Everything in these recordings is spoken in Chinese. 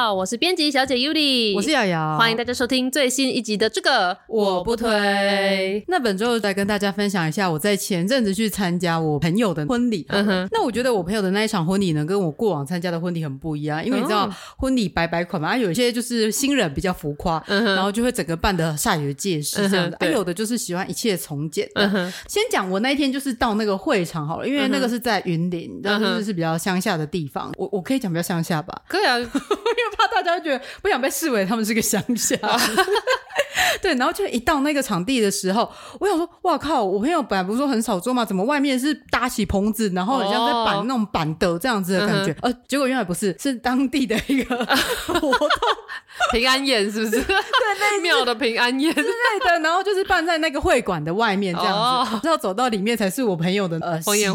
好，我是编辑小姐 Yuli，我是瑶瑶，欢迎大家收听最新一集的这个我不推。那本周来跟大家分享一下，我在前阵子去参加我朋友的婚礼。嗯哼，那我觉得我朋友的那一场婚礼呢，跟我过往参加的婚礼很不一样，因为你知道、嗯、婚礼百百款嘛，啊，有一些就是新人比较浮夸，嗯哼，然后就会整个办的煞有介事这样的，啊，有的就是喜欢一切从简。嗯哼，先讲我那一天就是到那个会场好了，因为那个是在云林，然后就是是比较乡下的地方，我我可以讲比较乡下吧？可以啊。因为 怕大家觉得不想被视为他们是个乡下，对，然后就一到那个场地的时候，我想说，哇靠！我朋友本来不是说很少桌嘛，怎么外面是搭起棚子，然后很像在摆那种板凳这样子的感觉？呃，结果原来不是，是当地的一个活动，平安夜是不是？对，那庙的平安夜之类的，然后就是办在那个会馆的外面这样子，要走到里面才是我朋友的呃婚宴。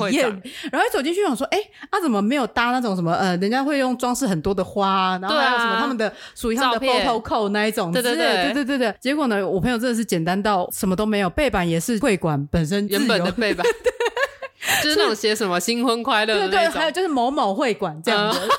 然后一走进去，想说，哎，啊怎么没有搭那种什么呃，人家会用装饰很多的花，然后还有什么他们的属于他们的 photo code 那一种，对对对对对对对。结果呢，我朋友真的是简单到什么都没有，背板也是会馆本身原本的背板，就是那种写什么新婚快乐对对，还有就是某某会馆这样子。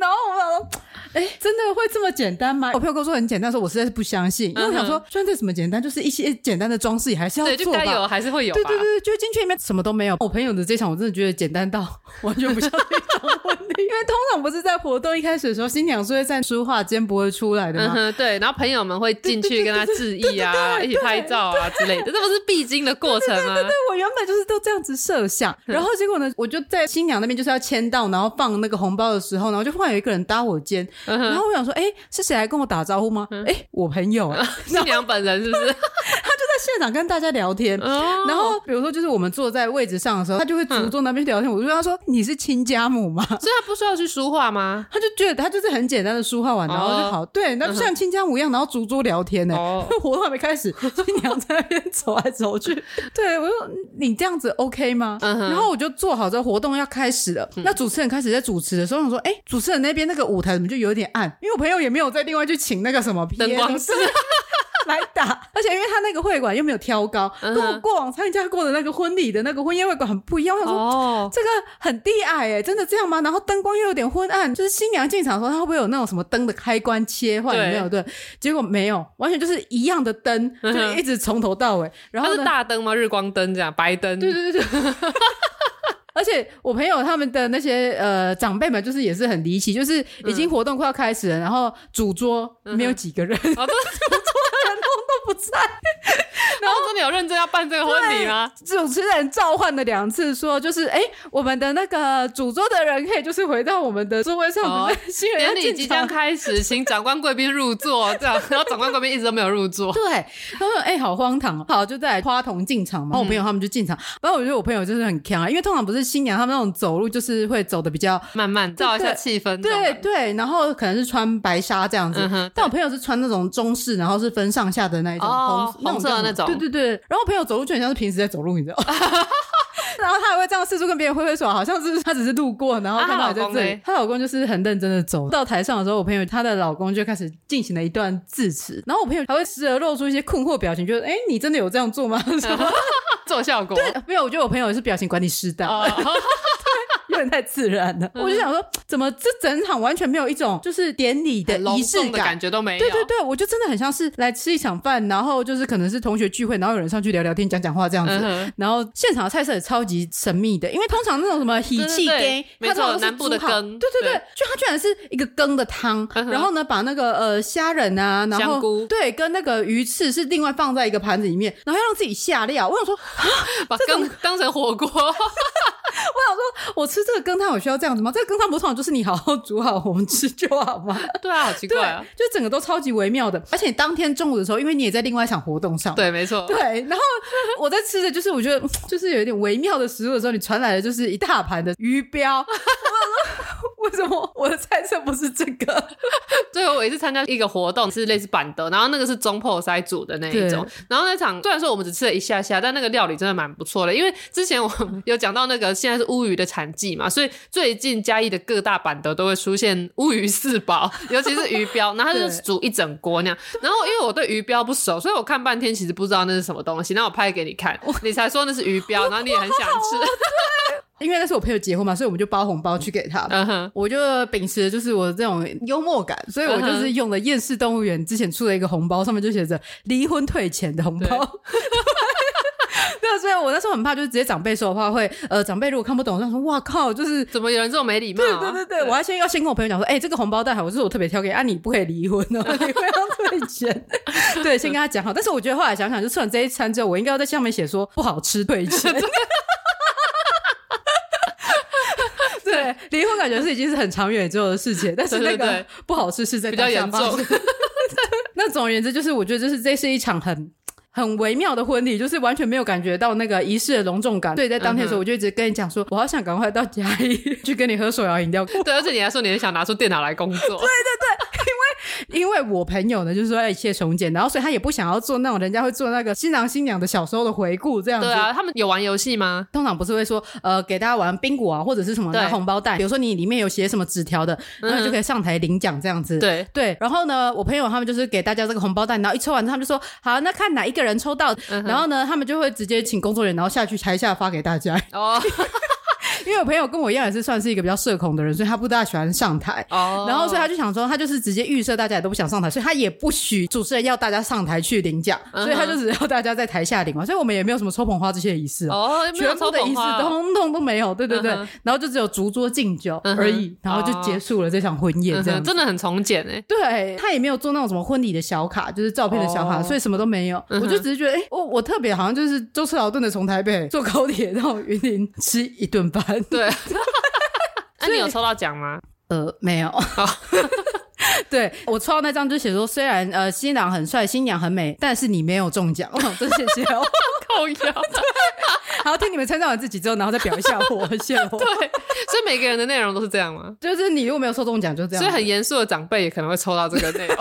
然后我说。哎，真的会这么简单吗？我朋友跟我说很简单，说我实在是不相信，因为我想说，虽然这什么简单，就是一些简单的装饰也还是要做吧，对，就该有还是会有。对对对，就进去里面什么都没有。我朋友的这场我真的觉得简单到 完全不像那场因为通常不是在活动一开始的时候，新娘是会在书画间不会出来的吗？嗯，对，然后朋友们会进去跟她致意啊，一起拍照啊之类的，这不是必经的过程吗？对对，我原本就是都这样子设想，然后结果呢，我就在新娘那边就是要签到，然后放那个红包的时候，然后就忽然有一个人搭我肩，然后我想说。哎，是谁来跟我打招呼吗？哎，我朋友啊，新娘本人是不是？他就在现场跟大家聊天。然后，比如说，就是我们坐在位置上的时候，他就会主动那边聊天。我就跟他说：“你是亲家母吗？”所以他不需要去书画吗？他就觉得他就是很简单的书画完，然后就好。对，那就像亲家母一样，然后逐桌聊天呢。活动还没开始，新娘在那边走来走去。对，我说：“你这样子 OK 吗？”然后我就做好这活动要开始了。那主持人开始在主持的时候，我说：“哎，主持人那边那个舞台怎么就有点暗？因为我朋友也没有再另外去请那个什么灯光师来打，而且因为他那个会馆又没有挑高，跟我过往参加过的那个婚礼的那个婚宴会馆很不一样。我说哦，这个很低矮哎，真的这样吗？然后灯光又有点昏暗，就是新娘进场的时候，它会不会有那种什么灯的开关切换？有没有？对，结果没有，完全就是一样的灯，就一直从头到尾。然后是大灯吗？日光灯这样，白灯？对对对对。而且我朋友他们的那些呃长辈们，就是也是很离奇，就是已经活动快要开始了，然后主桌没有几个人，主桌的人 都不在。然后真的有认真要办这个婚礼吗？主持人召唤了两次，说就是哎，我们的那个主桌的人可以就是回到我们的座位上。哦，典礼即将开始，请长官贵宾入座。这样，然后长官贵宾一直都没有入座。对，他说哎，好荒唐。好，就在花童进场嘛，然后我朋友他们就进场。然后我觉得我朋友就是很强啊，因为通常不是新娘他们那种走路就是会走的比较慢慢，造一下气氛。对对，然后可能是穿白纱这样子，但我朋友是穿那种中式，然后是分上下的那一种红红色的那种。对对对，然后朋友走路就很像是平时在走路，你知道？然后他还会这样四处跟别人挥挥手，好像是他只是路过，然后看到在这里。她老公就是很认真的走到台上的时候，我朋友她的老公就开始进行了一段致辞，然后我朋友还会时而露出一些困惑表情，觉得哎，你真的有这样做吗？做效果？对，没有，我觉得我朋友是表情管理失当。有点太自然了，我就想说，怎么这整场完全没有一种就是典礼的仪式感，感觉都没有。对对对，我就真的很像是来吃一场饭，然后就是可能是同学聚会，然后有人上去聊聊天、讲讲话这样子。然后现场的菜色也超级神秘的，因为通常那种什么喜气羹，它都是南部的羹。对对对，就它居然是一个羹的汤，然后呢，把那个呃虾仁啊，然后对，跟那个鱼翅是另外放在一个盘子里面，然后要让自己下料。我想说，把羹 当成火锅。我想说，我吃这个羹汤，我需要这样子吗？这个羹汤不是就是你好好煮好，我们吃就好吗？对啊，好奇怪啊！就整个都超级微妙的，而且当天中午的时候，因为你也在另外一场活动上，对，没错，对。然后我在吃的就是我觉得就是有一点微妙的食物的时候，你传来的就是一大盘的鱼标。我 为什么我的猜测不是这个？最后我一次参加一个活动，是类似板德，然后那个是中破塞煮的那一种。然后那场虽然说我们只吃了一下下，但那个料理真的蛮不错的。因为之前我有讲到那个现在是乌鱼的产季嘛，所以最近嘉义的各大板德都会出现乌鱼四宝，尤其是鱼标，然后它就是煮一整锅那样。然后因为我对鱼标不熟，所以我看半天其实不知道那是什么东西。然后我拍给你看，你才说那是鱼标，然后你也很想吃。因为那是我朋友结婚嘛，所以我们就包红包去给他。我就秉持的就是我这种幽默感，所以我就是用了厌世动物园之前出的一个红包，上面就写着离婚退钱的红包。对，所以我那时候很怕，就是直接长辈说的话会，呃，长辈如果看不懂，他说哇靠，就是怎么有人这么没礼貌？对对对对，我还先要先跟我朋友讲说，哎，这个红包袋好，我是我特别挑给啊，你不可以离婚哦，你不要退钱。对，先跟他讲好。但是我觉得后来想想，就吃完这一餐之后，我应该要在下面写说不好吃退钱。离婚感觉是已经是很长远之后的事情，但是那个不好吃是在比较严重。那总而言之，就是我觉得就是这是一场很很微妙的婚礼，就是完全没有感觉到那个仪式的隆重感。对，在当天的时候，我就一直跟你讲说，我好想赶快到嘉义去跟你喝手摇饮料。对，而且你还说你很想拿出电脑来工作。对 对对。因为我朋友呢，就是说要一切从简，然后所以他也不想要做那种人家会做那个新郎新娘的小时候的回顾这样子。对啊，他们有玩游戏吗？通常不是会说呃给大家玩宾果啊，或者是什么拿红包袋，比如说你里面有写什么纸条的，然后就可以上台领奖这样子。对对，然后呢，我朋友他们就是给大家这个红包袋，然后一抽完，他们就说好，那看哪一个人抽到，然后呢，他们就会直接请工作人员，然后下去台下发给大家。哦。因为我朋友跟我一样也是算是一个比较社恐的人，所以他不大喜欢上台。哦。然后所以他就想说，他就是直接预设大家也都不想上台，所以他也不许主持人要大家上台去领奖，所以他就只要大家在台下领嘛。所以我们也没有什么抽捧花这些仪式哦，全部的仪式通通都没有。对对对。然后就只有逐桌敬酒而已，然后就结束了这场婚宴。这样真的很从简哎。对，他也没有做那种什么婚礼的小卡，就是照片的小卡，所以什么都没有。我就只是觉得，哎，我我特别好像就是舟车劳顿的从台北坐高铁到云林吃一顿饭。对。那、啊、你有抽到奖吗？呃，没有。对，我抽到那张就写说，虽然呃新郎很帅，新娘很美，但是你没有中奖。哦，真谢谢哦，靠腰。对，然后听你们称赞完自己之后，然后再表一下我，谢我。对，所以每个人的内容都是这样吗？就是你如果没有抽中奖，就这样。所以很严肃的长辈也可能会抽到这个内容。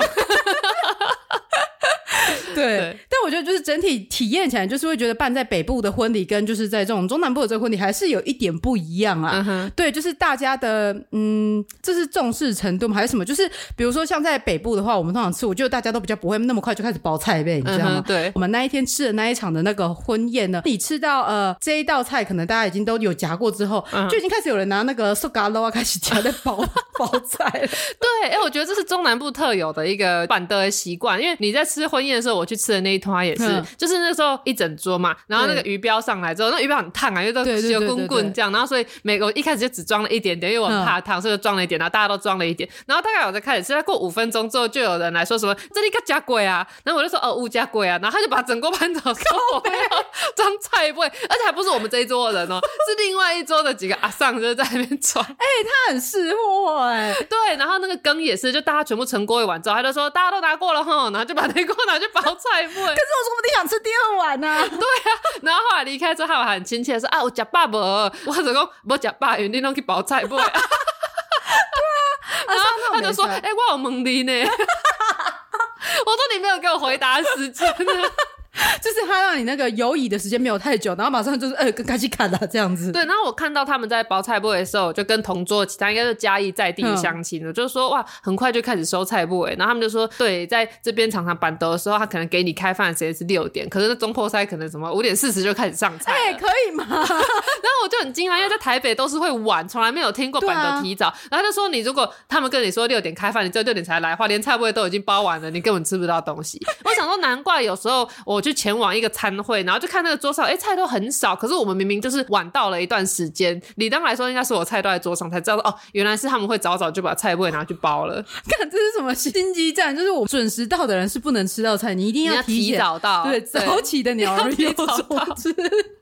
对，对但我觉得就是整体体验起来，就是会觉得办在北部的婚礼跟就是在这种中南部的这个婚礼还是有一点不一样啊。对，就是大家的嗯，这是重视程度吗？还是什么？就是比如说像在北部的话，我们通常吃，我觉得大家都比较不会那么快就开始包菜呗，你知道吗？对，我们那一天吃的那一场的那个婚宴呢，你吃到呃这一道菜，可能大家已经都有夹过之后，嗯、就已经开始有人拿那个塑胶啊开始夹在包 包菜了。对，哎，我觉得这是中南部特有的一个板的习惯，因为你在吃婚宴的时候，我去吃的那一摊也是，嗯、就是那时候一整桌嘛，然后那个鱼标上来之后，那鱼标很烫啊，因为都有滚滚这样，然后所以每个一开始就只装了一点点，因为我很怕烫，所以就装了一点，然后大家都装了一点，然后大概我在开始吃，过五分钟之后，就有人来说什么这里个加贵啊，然后我就说哦物价贵啊，然后他就把整锅盘子给我装菜贵，而且还不是我们这一桌的人哦，是另外一桌的几个阿上就在那边装，哎、欸，他很识货哎，对，然后那个羹也是，就大家全部盛过一碗之后，他就说大家都拿过了哈，然后就把那锅拿去包菜贵。可是我说不定想吃第二碗呢、啊。对啊，然后后来离开之后，很亲切的说：“啊，我吃爸爸？我就讲我吃饱，因为你拢去包菜不？”对啊，然后他就说：“哎、欸，我有问你呢。”我说：“你没有给我回答时间呢。” 就是他让你那个游椅的时间没有太久，然后马上就是呃，赶紧砍了这样子。对，然后我看到他们在包菜布的时候，就跟同桌其他应该是嘉义在地的乡亲了，嗯、就是说哇，很快就开始收菜部哎，然后他们就说，对，在这边常常板斗的时候，他可能给你开饭的时间是六点，可是那中破塞可能什么五点四十就开始上菜。哎、欸，可以吗？然后我就很惊讶，因为在台北都是会晚，从来没有听过板斗提早。啊、然后他就说，你如果他们跟你说六点开饭，你只有六点才来的话，连菜布都已经包完了，你根本吃不到东西。我想说，难怪有时候我去前往一个餐。会，然后就看那个桌上，哎，菜都很少。可是我们明明就是晚到了一段时间，理当来说应该是我菜都在桌上，才知道哦，原来是他们会早早就把菜不拿去包了。看这是什么心机战？就是我准时到的人是不能吃到菜，你一定要提早到，对，早起的鸟儿 有所吃。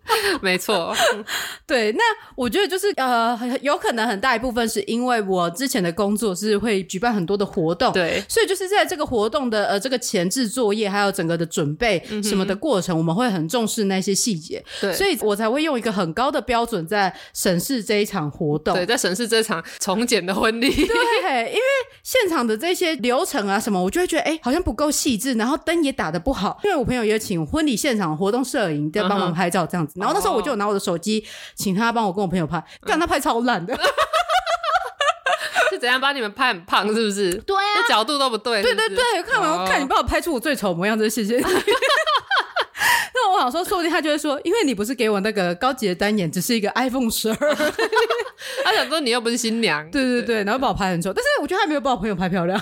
没错，对，那我觉得就是呃，有可能很大一部分是因为我之前的工作是会举办很多的活动，对，所以就是在这个活动的呃这个前置作业还有整个的准备什么的过程，嗯、我们会很重视那些细节，对，所以我才会用一个很高的标准在审视这一场活动，对，在审视这场从简的婚礼，对，因为现场的这些流程啊什么，我就会觉得哎好像不够细致，然后灯也打的不好，因为我朋友也请婚礼现场活动摄影在帮忙拍照这样子。然后那时候我就有拿我的手机，请他帮我跟我朋友拍，干他拍超烂的，是怎样把你们拍很胖是不是？对啊，这角度都不对是不是，对对对，看完看你帮我拍出我最丑模样，真谢谢你。那我想说，说不定他就会说，因为你不是给我那个高级的单眼，只是一个 iPhone 十二。他想说你又不是新娘，对对对，然后把我拍很丑，但是我觉得他没有把我朋友拍漂亮。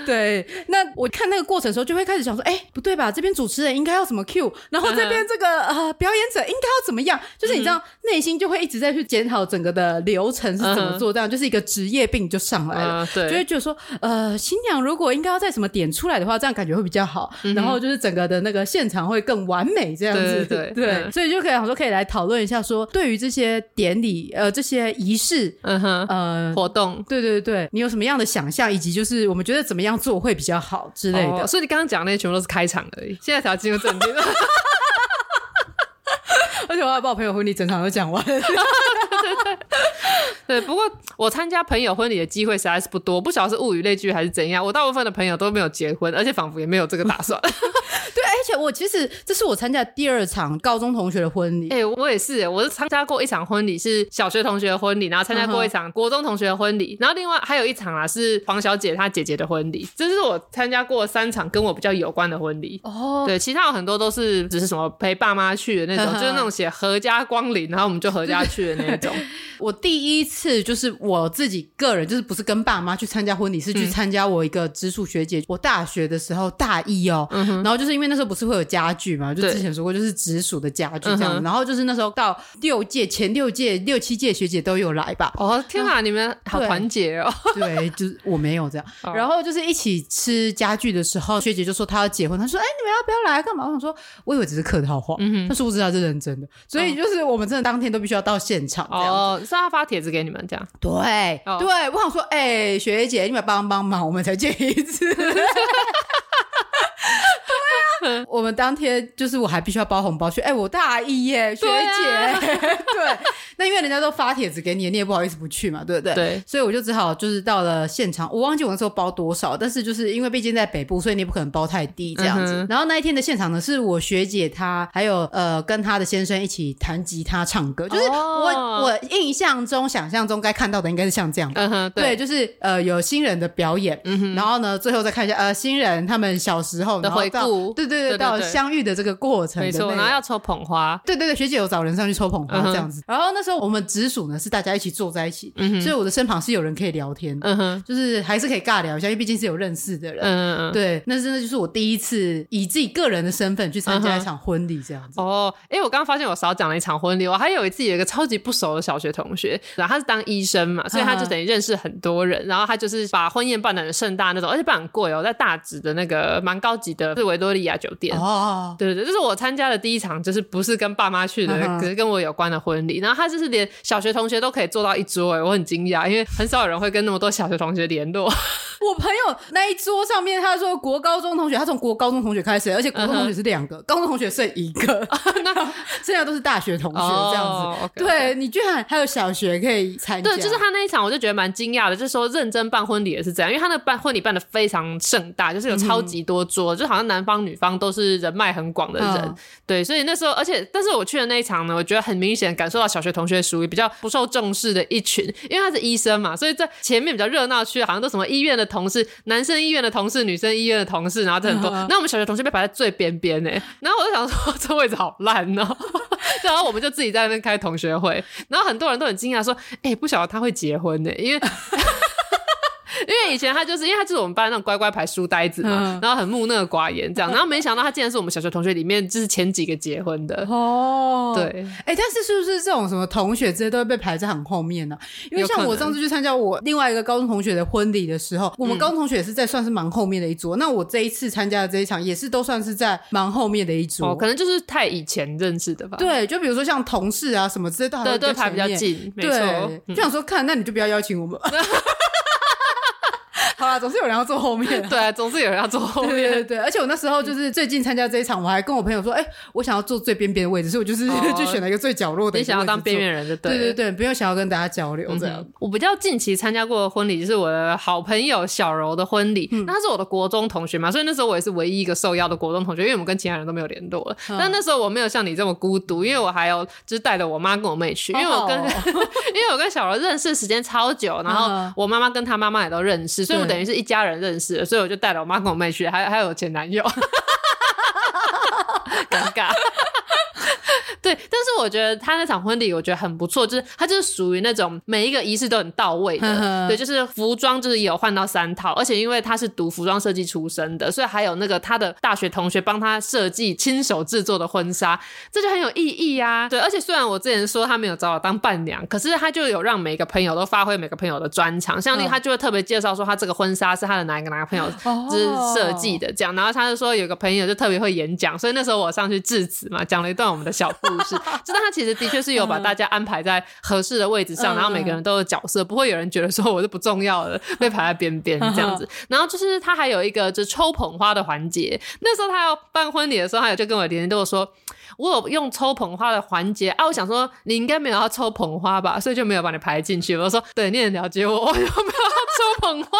对，那我看那个过程的时候，就会开始想说，哎，不对吧？这边主持人应该要怎么 cue，然后这边这个呃表演者应该要怎么样？就是你知道，嗯、内心就会一直在去检讨整个的流程是怎么做，这样、嗯、就是一个职业病就上来了。嗯、对，就会觉得说，呃，新娘如果应该要在什么点出来的话，这样感觉会比较好。嗯、然后就是整个的那个现场会更完美，这样子。对，对，所以就可以想说，可以来讨论一下，说对于这些典礼，呃，这些仪式，嗯哼，呃，活动，对对对，你有什么样的想象，以及就是我们觉得怎么样做会比较好之类的，哦、所以你刚刚讲的那些全部都是开场而已，现在才要进入正题。而且我要把我朋友婚礼整场都讲完。对，不过我参加朋友婚礼的机会实在是不多，不晓得是物以类聚还是怎样。我大部分的朋友都没有结婚，而且仿佛也没有这个打算。对，而且我其实这是我参加第二场高中同学的婚礼。哎、欸，我也是，我是参加过一场婚礼是小学同学的婚礼，然后参加过一场国中同学的婚礼，然后另外还有一场啊是黄小姐她姐姐的婚礼。这是我参加过三场跟我比较有关的婚礼。哦，对，其他有很多都是只是什么陪爸妈去的那种，就是那种写阖家光临，然后我们就阖家去的那种。我第一次就是我自己个人，就是不是跟爸妈去参加婚礼，是去参加我一个直属学姐。嗯、我大学的时候大一哦，嗯、然后就是因为那时候不是会有家具嘛，就之前说过就是直属的家具这样。嗯、然后就是那时候到六届前六届六七届学姐都有来吧。哦天哪，你们好团结哦。对，对，就是我没有这样。哦、然后就是一起吃家具的时候，学姐就说她要结婚，她说：“哎，你们要不要来干嘛？”我想说，我以为只是客套话，嗯哼，但是不知道是认真的。所以就是我们真的当天都必须要到现场这样子。哦是他发帖子给你们这样？对，哦、对，我想说，哎、欸，学姐，你们帮帮忙，我们才见一次。我们当天就是我还必须要包红包去，哎，我大一耶，学姐，对，啊、对，那因为人家都发帖子给你，你也不好意思不去嘛，对不对？对，所以我就只好就是到了现场，我忘记我那时候包多少，但是就是因为毕竟在北部，所以你也不可能包太低这样子。嗯、然后那一天的现场呢，是我学姐她还有呃跟她的先生一起弹吉他唱歌，就是我、哦、我印象中想象中该看到的应该是像这样，嗯哼，对，对，就是呃有新人的表演，嗯哼，然后呢最后再看一下呃新人他们小时候的回顾，对对对。到相遇的这个过程，没错，然后要抽捧花，对对对，学姐有找人上去抽捧花这样子。然后那时候我们直属呢是大家一起坐在一起，所以我的身旁是有人可以聊天，嗯哼，就是还是可以尬聊一下，因为毕竟是有认识的人，嗯嗯，对，那真的就是我第一次以自己个人的身份去参加一场婚礼这样子。哦，哎，我刚刚发现我少讲了一场婚礼，我还有一次有一个超级不熟的小学同学，然后他是当医生嘛，所以他就等于认识很多人，然后他就是把婚宴办的很盛大那种，而且办很贵哦，在大直的那个蛮高级的是维多利亚酒店。哦，对对对，这是我参加的第一场，就是不是跟爸妈去的，可是跟我有关的婚礼。然后他就是连小学同学都可以坐到一桌，哎，我很惊讶，因为很少有人会跟那么多小学同学联络。我朋友那一桌上面，他说国高中同学，他从国高中同学开始，而且国中同学是两个，高中同学剩一个，那剩下都是大学同学这样子。对，你居然还有小学可以参加？对，就是他那一场，我就觉得蛮惊讶的，就是说认真办婚礼也是这样，因为他那办婚礼办的非常盛大，就是有超级多桌，就好像男方女方都是人脉很广的人，嗯、对，所以那时候，而且，但是我去的那一场呢，我觉得很明显感受到小学同学属于比较不受重视的一群，因为他是医生嘛，所以在前面比较热闹区，好像都什么医院的同事，男生医院的同事，女生医院的同事，然后这很多，那、嗯、我们小学同学被排在最边边呢，然后我就想说，这位置好烂哦，然后我们就自己在那边开同学会，然后很多人都很惊讶说，哎、欸，不晓得他会结婚呢，因为。因为以前他就是因为他就是我们班那种乖乖牌书呆子嘛，然后很木讷寡言这样，然后没想到他竟然是我们小学同学里面就是前几个结婚的哦。对，哎，但是是不是这种什么同学之类都会被排在很后面呢？因为像我上次去参加我另外一个高中同学的婚礼的时候，我们高中同学也是在算是蛮后面的一桌。那我这一次参加的这一场也是都算是在蛮后面的一桌，可能就是太以前认识的吧。对，就比如说像同事啊什么之类的，都排比较近。没错，就想说看，那你就不要邀请我们。好啦，总是有人要坐后面。对啊，总是有人要坐后面。对对对，而且我那时候就是最近参加这一场，我还跟我朋友说，哎，我想要坐最边边的位置，所以我就是 就选了一个最角落的。你想要当边缘人就对。对对对，不用想要跟大家交流这样。我比较近期参加过的婚礼，就是我的好朋友小柔的婚礼。那他是我的国中同学嘛，所以那时候我也是唯一一个受邀的国中同学，因为我们跟其他人都没有联络了。但那时候我没有像你这么孤独，因为我还有就是带着我妈跟我妹去，因为我跟 因为我跟小柔认识时间超久，然后我妈妈跟她妈妈也都认识，所以我等于是一家人认。识的，所以我就带了我妈跟我妹去，还还有我前男友，尴尬。对，但是我觉得他那场婚礼我觉得很不错，就是他就是属于那种每一个仪式都很到位的，呵呵对，就是服装就是有换到三套，而且因为他是读服装设计出身的，所以还有那个他的大学同学帮他设计亲手制作的婚纱，这就很有意义啊。对，而且虽然我之前说他没有找我当伴娘，可是他就有让每个朋友都发挥每个朋友的专长，像那他就会特别介绍说他这个婚纱是他的哪一个哪个朋友就是设计的这样，然后他就说有个朋友就特别会演讲，所以那时候我上去致辞嘛，讲了一段我们的小故事。知 道他其实的确是有把大家安排在合适的位置上，然后每个人都有角色，不会有人觉得说我是不重要的，被排在边边这样子。然后就是他还有一个就是抽捧花的环节，那时候他要办婚礼的时候，他有就跟我连连跟我说。我有用抽捧花的环节啊，我想说你应该没有要抽捧花吧，所以就没有把你排进去。我说对，你很了解我，我有没有要抽捧花？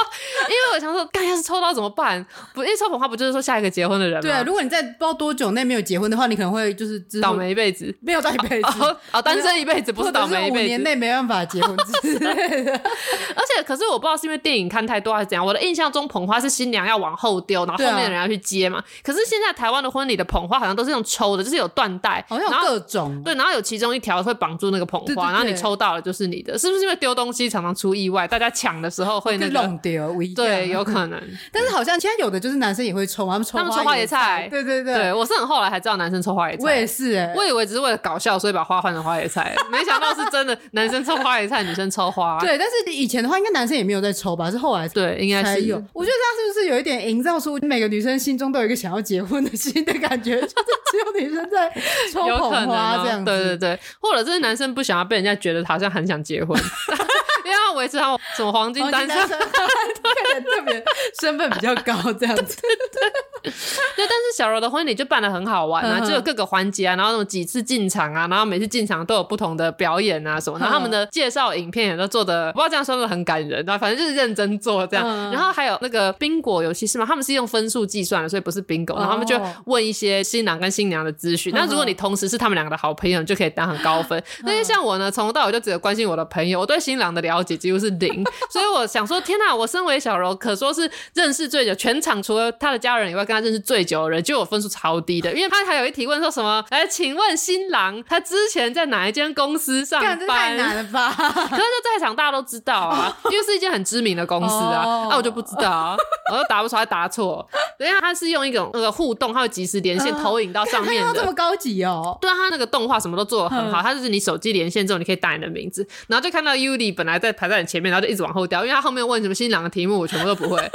因为我想说，干要是抽到怎么办？不，因为抽捧花不就是说下一个结婚的人吗？对啊，如果你在不知道多久内没有结婚的话，你可能会就是倒霉一辈子，没有倒一辈子 哦，哦，单身一辈子不是倒霉一辈子，五年内没办法结婚之类的。而且，可是我不知道是因为电影看太多还是怎样，我的印象中捧花是新娘要往后丢，然后后面的人要去接嘛。啊、可是现在台湾的婚礼的捧花好像都是用抽的，就是有缎带，好像。各种对，然后有其中一条会绑住那个捧花，然后你抽到了就是你的，是不是因为丢东西常常出意外，大家抢的时候会那个弄丢？对，有可能。但是好像现在有的就是男生也会抽，他们抽，他们抽花椰菜。对对对，对我是很后来才知道男生抽花椰菜。我也是哎，我以为只是为了搞笑，所以把花换成花椰菜，没想到是真的，男生抽花椰菜，女生抽花。对，但是以前的话，应该男生也没有在抽吧？是后来对，应该是有。我觉得这样是不是有一点营造出每个女生心中都有一个想要结婚的心的感觉？就是只有女生在 抽捧花这样。对对对，或者是男生不想要被人家觉得好像很想结婚，因为要维持他什么黄金单身，特别身份比较高这样子。对，但是小柔的婚礼就办的很好玩啊，就有各个环节啊，然后那种几次进场啊，然后每次进场都有不同的表演啊什么，然后他们的介绍影片也都做的，不知道这样说的很感人，然后反正就是认真做这样。然后还有那个宾果游戏是吗？他们是用分数计算的，所以不是 bingo，然后他们就问一些新郎跟新娘的资讯。那如果你同时是他们两个的好朋友，就可以打很高分。那些像我呢，从头到尾就只有关心我的朋友，我对新郎的了解几乎是零，所以我想说，天哪，我身为小柔，可说是认识最久，全场除了他的家人以外，跟他认识最久的人，就我分数超低的，因为他还有一提问说什么，哎，请问新郎他之前在哪一间公司上班？太难了吧？可是就在场大家都知道啊，因为是一间很知名的公司啊，那、啊、我就不知道，啊，我就答不出来，答错。等一下，他是用一种那个互动，他会及时连线投影到上面的，这么高级哦？对啊，他那个动画什么都做的很好，他就是你手机连线之后，你可以打你的名字，然后就看到 Yuli 本来在排在你前面，然后就一直往后掉，因为他后面问什么新郎的题目，我全部都不会。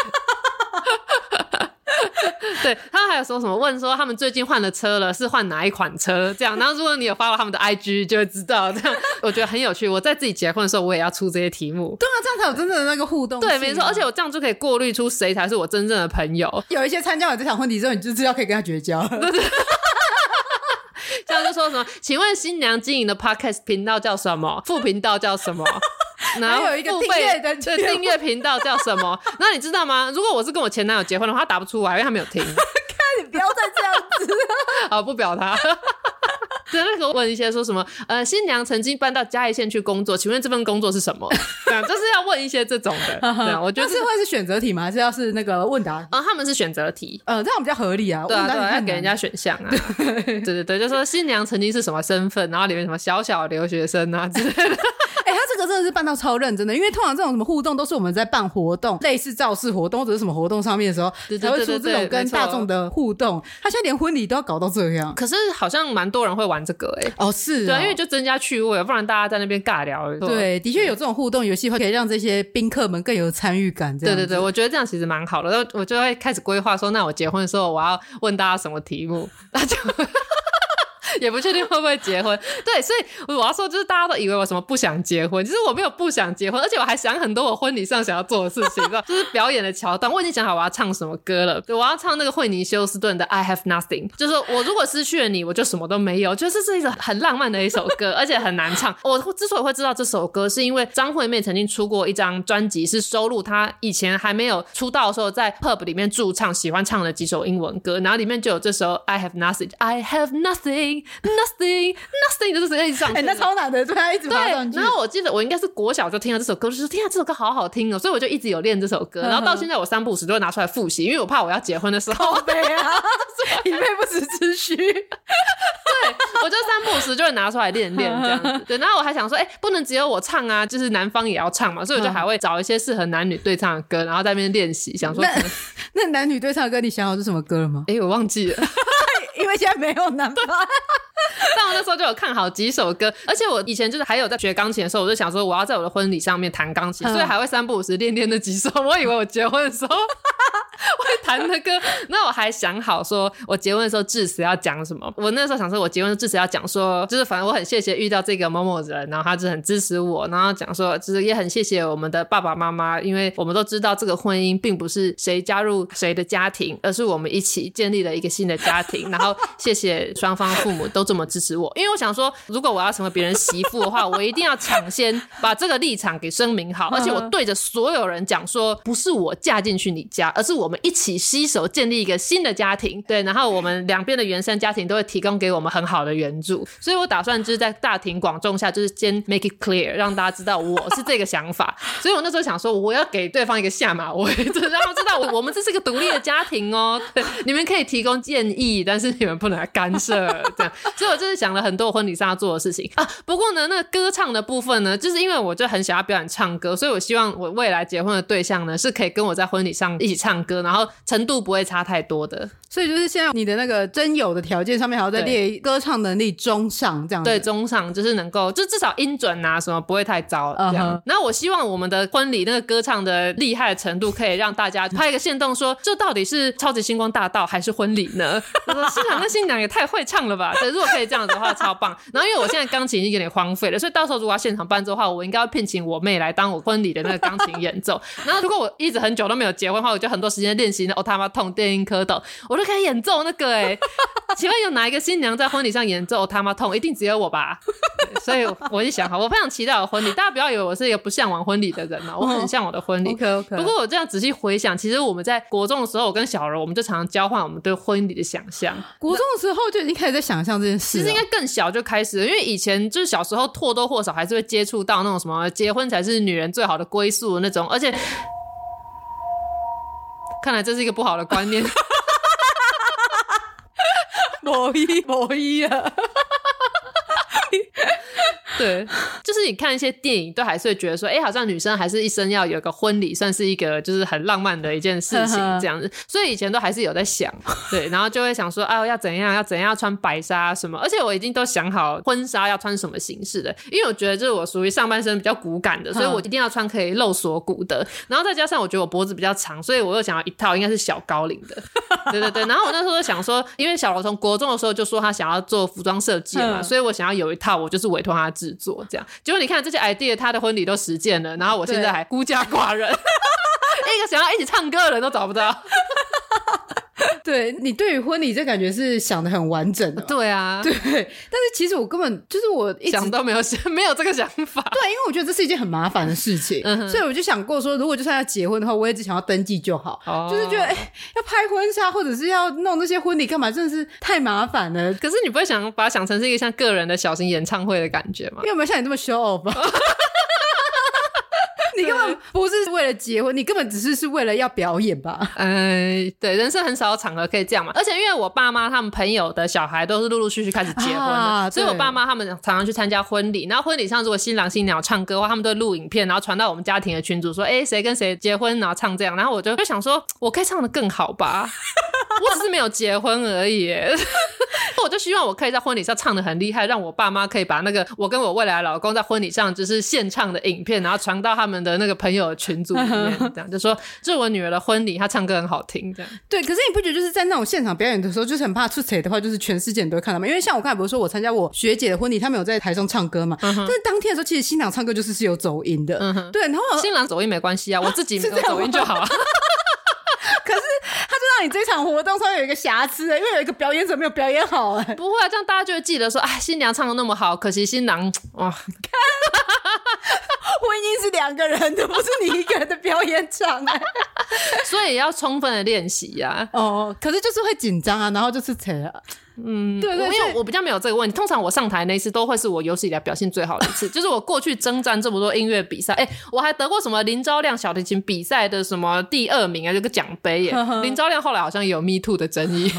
对，他还有说什么问说他们最近换了车了，是换哪一款车？这样，然后如果你有发到他们的 IG，就会知道。这样我觉得很有趣。我在自己结婚的时候，我也要出这些题目。对啊，这样才有真正的那个互动。对，没错，而且我这样就可以过滤出谁才是我真正的朋友。有一些参加完这场婚礼之后，你就知道可以跟他绝交。对 对这样就说什么？请问新娘经营的 Podcast 频道叫什么？副频道叫什么？然后有一个付费的订阅频道叫什么？那你知道吗？如果我是跟我前男友结婚的话，他答不出来，因为他没有听。看你不要再这样子，好，不表他。对，那个问一些说什么？呃，新娘曾经搬到嘉义县去工作，请问这份工作是什么？就是要问一些这种的。对啊，我觉得是会是选择题吗？还是要是那个问答？啊，他们是选择题。呃，这样比较合理啊。对啊，对啊，要给人家选项啊。对对对，就说新娘曾经是什么身份，然后里面什么小小留学生啊之类的。哎，他这这个真的是办到超认真的，因为通常这种什么互动都是我们在办活动，类似造势活动或者是什么活动上面的时候才会出这种跟大众的互动。他现在连婚礼都要搞到这样，可是好像蛮多人会玩这个哎、欸。哦，是、哦，对，因为就增加趣味，不然大家在那边尬聊。对，的确有这种互动游戏会可以让这些宾客们更有参与感。对对对，我觉得这样其实蛮好的。然后我就会开始规划说，那我结婚的时候我要问大家什么题目，那就。也不确定会不会结婚，对，所以我要说，就是大家都以为我什么不想结婚，其实我没有不想结婚，而且我还想很多我婚礼上想要做的事情，就是表演的桥段，我已经想好我要唱什么歌了，对，我要唱那个惠妮休斯顿的《I Have Nothing》，就是我如果失去了你，我就什么都没有，就是是一首很浪漫的一首歌，而且很难唱。我之所以会知道这首歌，是因为张惠妹曾经出过一张专辑，是收录她以前还没有出道的时候在 pub 里面驻唱喜欢唱的几首英文歌，然后里面就有这首《I Have Nothing》，I Have Nothing。Nothing，Nothing 就是一直上去，哎、欸，那超难的，对，一直爬上去。然后我记得我应该是国小就听到这首歌，就说天啊，这首歌好好听哦，所以我就一直有练这首歌。然后到现在我三不五时都会拿出来复习，因为我怕我要结婚的时候背啊，以备不时之需。对，我就三不五时就会拿出来练练这样子。对，然后我还想说，哎、欸，不能只有我唱啊，就是男方也要唱嘛，所以我就还会找一些适合男女对唱的歌，然后在那边练习，想说那那男女对唱的歌，你想好是什么歌了吗？哎、欸，我忘记了，现在没有男朋友。但我那时候就有看好几首歌，而且我以前就是还有在学钢琴的时候，我就想说我要在我的婚礼上面弹钢琴，所以还会三不五时练练那几首。我以为我结婚的时候 会弹的歌，那我还想好说我结婚的时候致辞要讲什么。我那时候想说，我结婚的致辞要讲说，就是反正我很谢谢遇到这个某某人，然后他就很支持我，然后讲说就是也很谢谢我们的爸爸妈妈，因为我们都知道这个婚姻并不是谁加入谁的家庭，而是我们一起建立了一个新的家庭。然后 谢谢双方父母都这么支持我，因为我想说，如果我要成为别人媳妇的话，我一定要抢先把这个立场给声明好，而且我对着所有人讲说，不是我嫁进去你家，而是我们一起携手建立一个新的家庭。对，然后我们两边的原生家庭都会提供给我们很好的援助，所以我打算就是在大庭广众下，就是先 make it clear，让大家知道我是这个想法。所以我那时候想说，我要给对方一个下马威，就 是让他们知道我们这是个独立的家庭哦。对，你们可以提供建议，但是你们不能来干涉。这样，所以我就是想了很多我婚礼上要做的事情啊。不过呢，那个歌唱的部分呢，就是因为我就很想要表演唱歌，所以我希望我未来结婚的对象呢，是可以跟我在婚礼上一起唱歌，然后程度不会差太多的。所以就是现在你的那个真有的条件上面还要再列歌唱能力中上这样子。对，中上就是能够，就至少音准啊什么不会太糟这样。Uh -huh. 然后我希望我们的婚礼那个歌唱的厉害的程度，可以让大家拍一个线动说，这到底是超级星光大道还是婚礼呢？新郎跟新娘也太会唱了吧！对，如果可以这样子的话，超棒。然后因为我现在钢琴已经有点荒废了，所以到时候如果要现场伴奏的话，我应该要聘请我妹来当我婚礼的那个钢琴演奏。然后如果我一直很久都没有结婚的话，我就很多时间练习那 Otamatong 电音蝌蚪，我都可以演奏那个。对，请问有哪一个新娘在婚礼上演奏《Otamatong》？一定只有我吧？所以我就想好，我非常期待我的婚礼。大家不要以为我是一个不向往婚礼的人哦，我很向往的婚礼。OK OK。不过我这样仔细回想，其实我们在国中的时候，我跟小柔，我们就常常交换我们对婚礼的想象。国中的时候就已经开始在想象这件事，其实应该更小就开始了，因为以前就是小时候或多或少还是会接触到那种什么结婚才是女人最好的归宿的那种，而且看来这是一个不好的观念。某一某一啊。对，就是你看一些电影，都还是会觉得说，哎，好像女生还是一生要有个婚礼，算是一个就是很浪漫的一件事情这样子。所以以前都还是有在想，对，然后就会想说，啊，要怎样，要怎样，要穿白纱什么。而且我已经都想好婚纱要穿什么形式的，因为我觉得就是我属于上半身比较骨感的，所以我一定要穿可以露锁骨的。然后再加上我觉得我脖子比较长，所以我又想要一套应该是小高领的。对对对。然后我那时候就想说，因为小罗从国中的时候就说他想要做服装设计嘛，所以我想要有一套，我就是委托他制作这样，结果你看这些 idea，他的婚礼都实践了，然后我现在还孤家寡人，一个想要一起唱歌的人都找不到。对，你对于婚礼这感觉是想的很完整的，对啊，对。但是其实我根本就是我一直想都没有想，没有这个想法。对，因为我觉得这是一件很麻烦的事情，嗯、所以我就想过说，如果就算要结婚的话，我也只想要登记就好。哦、就是觉得，哎，要拍婚纱或者是要弄那些婚礼干嘛，真的是太麻烦了。可是你不会想把它想成是一个像个人的小型演唱会的感觉吗？因为有没有像你这么 show off？你根本不是为了结婚，你根本只是是为了要表演吧？嗯，对，人生很少有场合可以这样嘛。而且因为我爸妈他们朋友的小孩都是陆陆续续开始结婚了，啊、所以我爸妈他们常常去参加婚礼。然后婚礼上如果新郎新娘唱歌的话，他们都会录影片，然后传到我们家庭的群组说：“哎，谁跟谁结婚，然后唱这样。”然后我就会想说，我可以唱的更好吧？我只是没有结婚而已。我就希望我可以在婚礼上唱的很厉害，让我爸妈可以把那个我跟我未来的老公在婚礼上就是现唱的影片，然后传到他们的那个朋友群组里面，这样就说这是我女儿的婚礼，她唱歌很好听，这样。对，可是你不觉得就是在那种现场表演的时候，就是很怕出错的话，就是全世界人都会看到吗？因为像我刚才不是说我参加我学姐的婚礼，他们有在台上唱歌嘛？嗯、但是当天的时候，其实新郎唱歌就是是有走音的。嗯、对，然后新郎走音没关系啊，我自己没有走音就好了。可是他就让你这场活动稍微有一个瑕疵，因为有一个表演者没有表演好哎。不会啊，这样大家就会记得说，哎，新娘唱的那么好，可惜新郎哇，婚姻是两个人的，不是你一个人的表演场哎，所以要充分的练习呀。哦，可是就是会紧张啊，然后就是扯啊。嗯，对对，因为我比较没有这个问题。通常我上台那一次都会是我有史以来表现最好的一次，就是我过去征战这么多音乐比赛，哎，我还得过什么林昭亮小提琴比赛的什么第二名啊，这个奖杯耶。林昭亮后来好像也有 Me Too 的争议，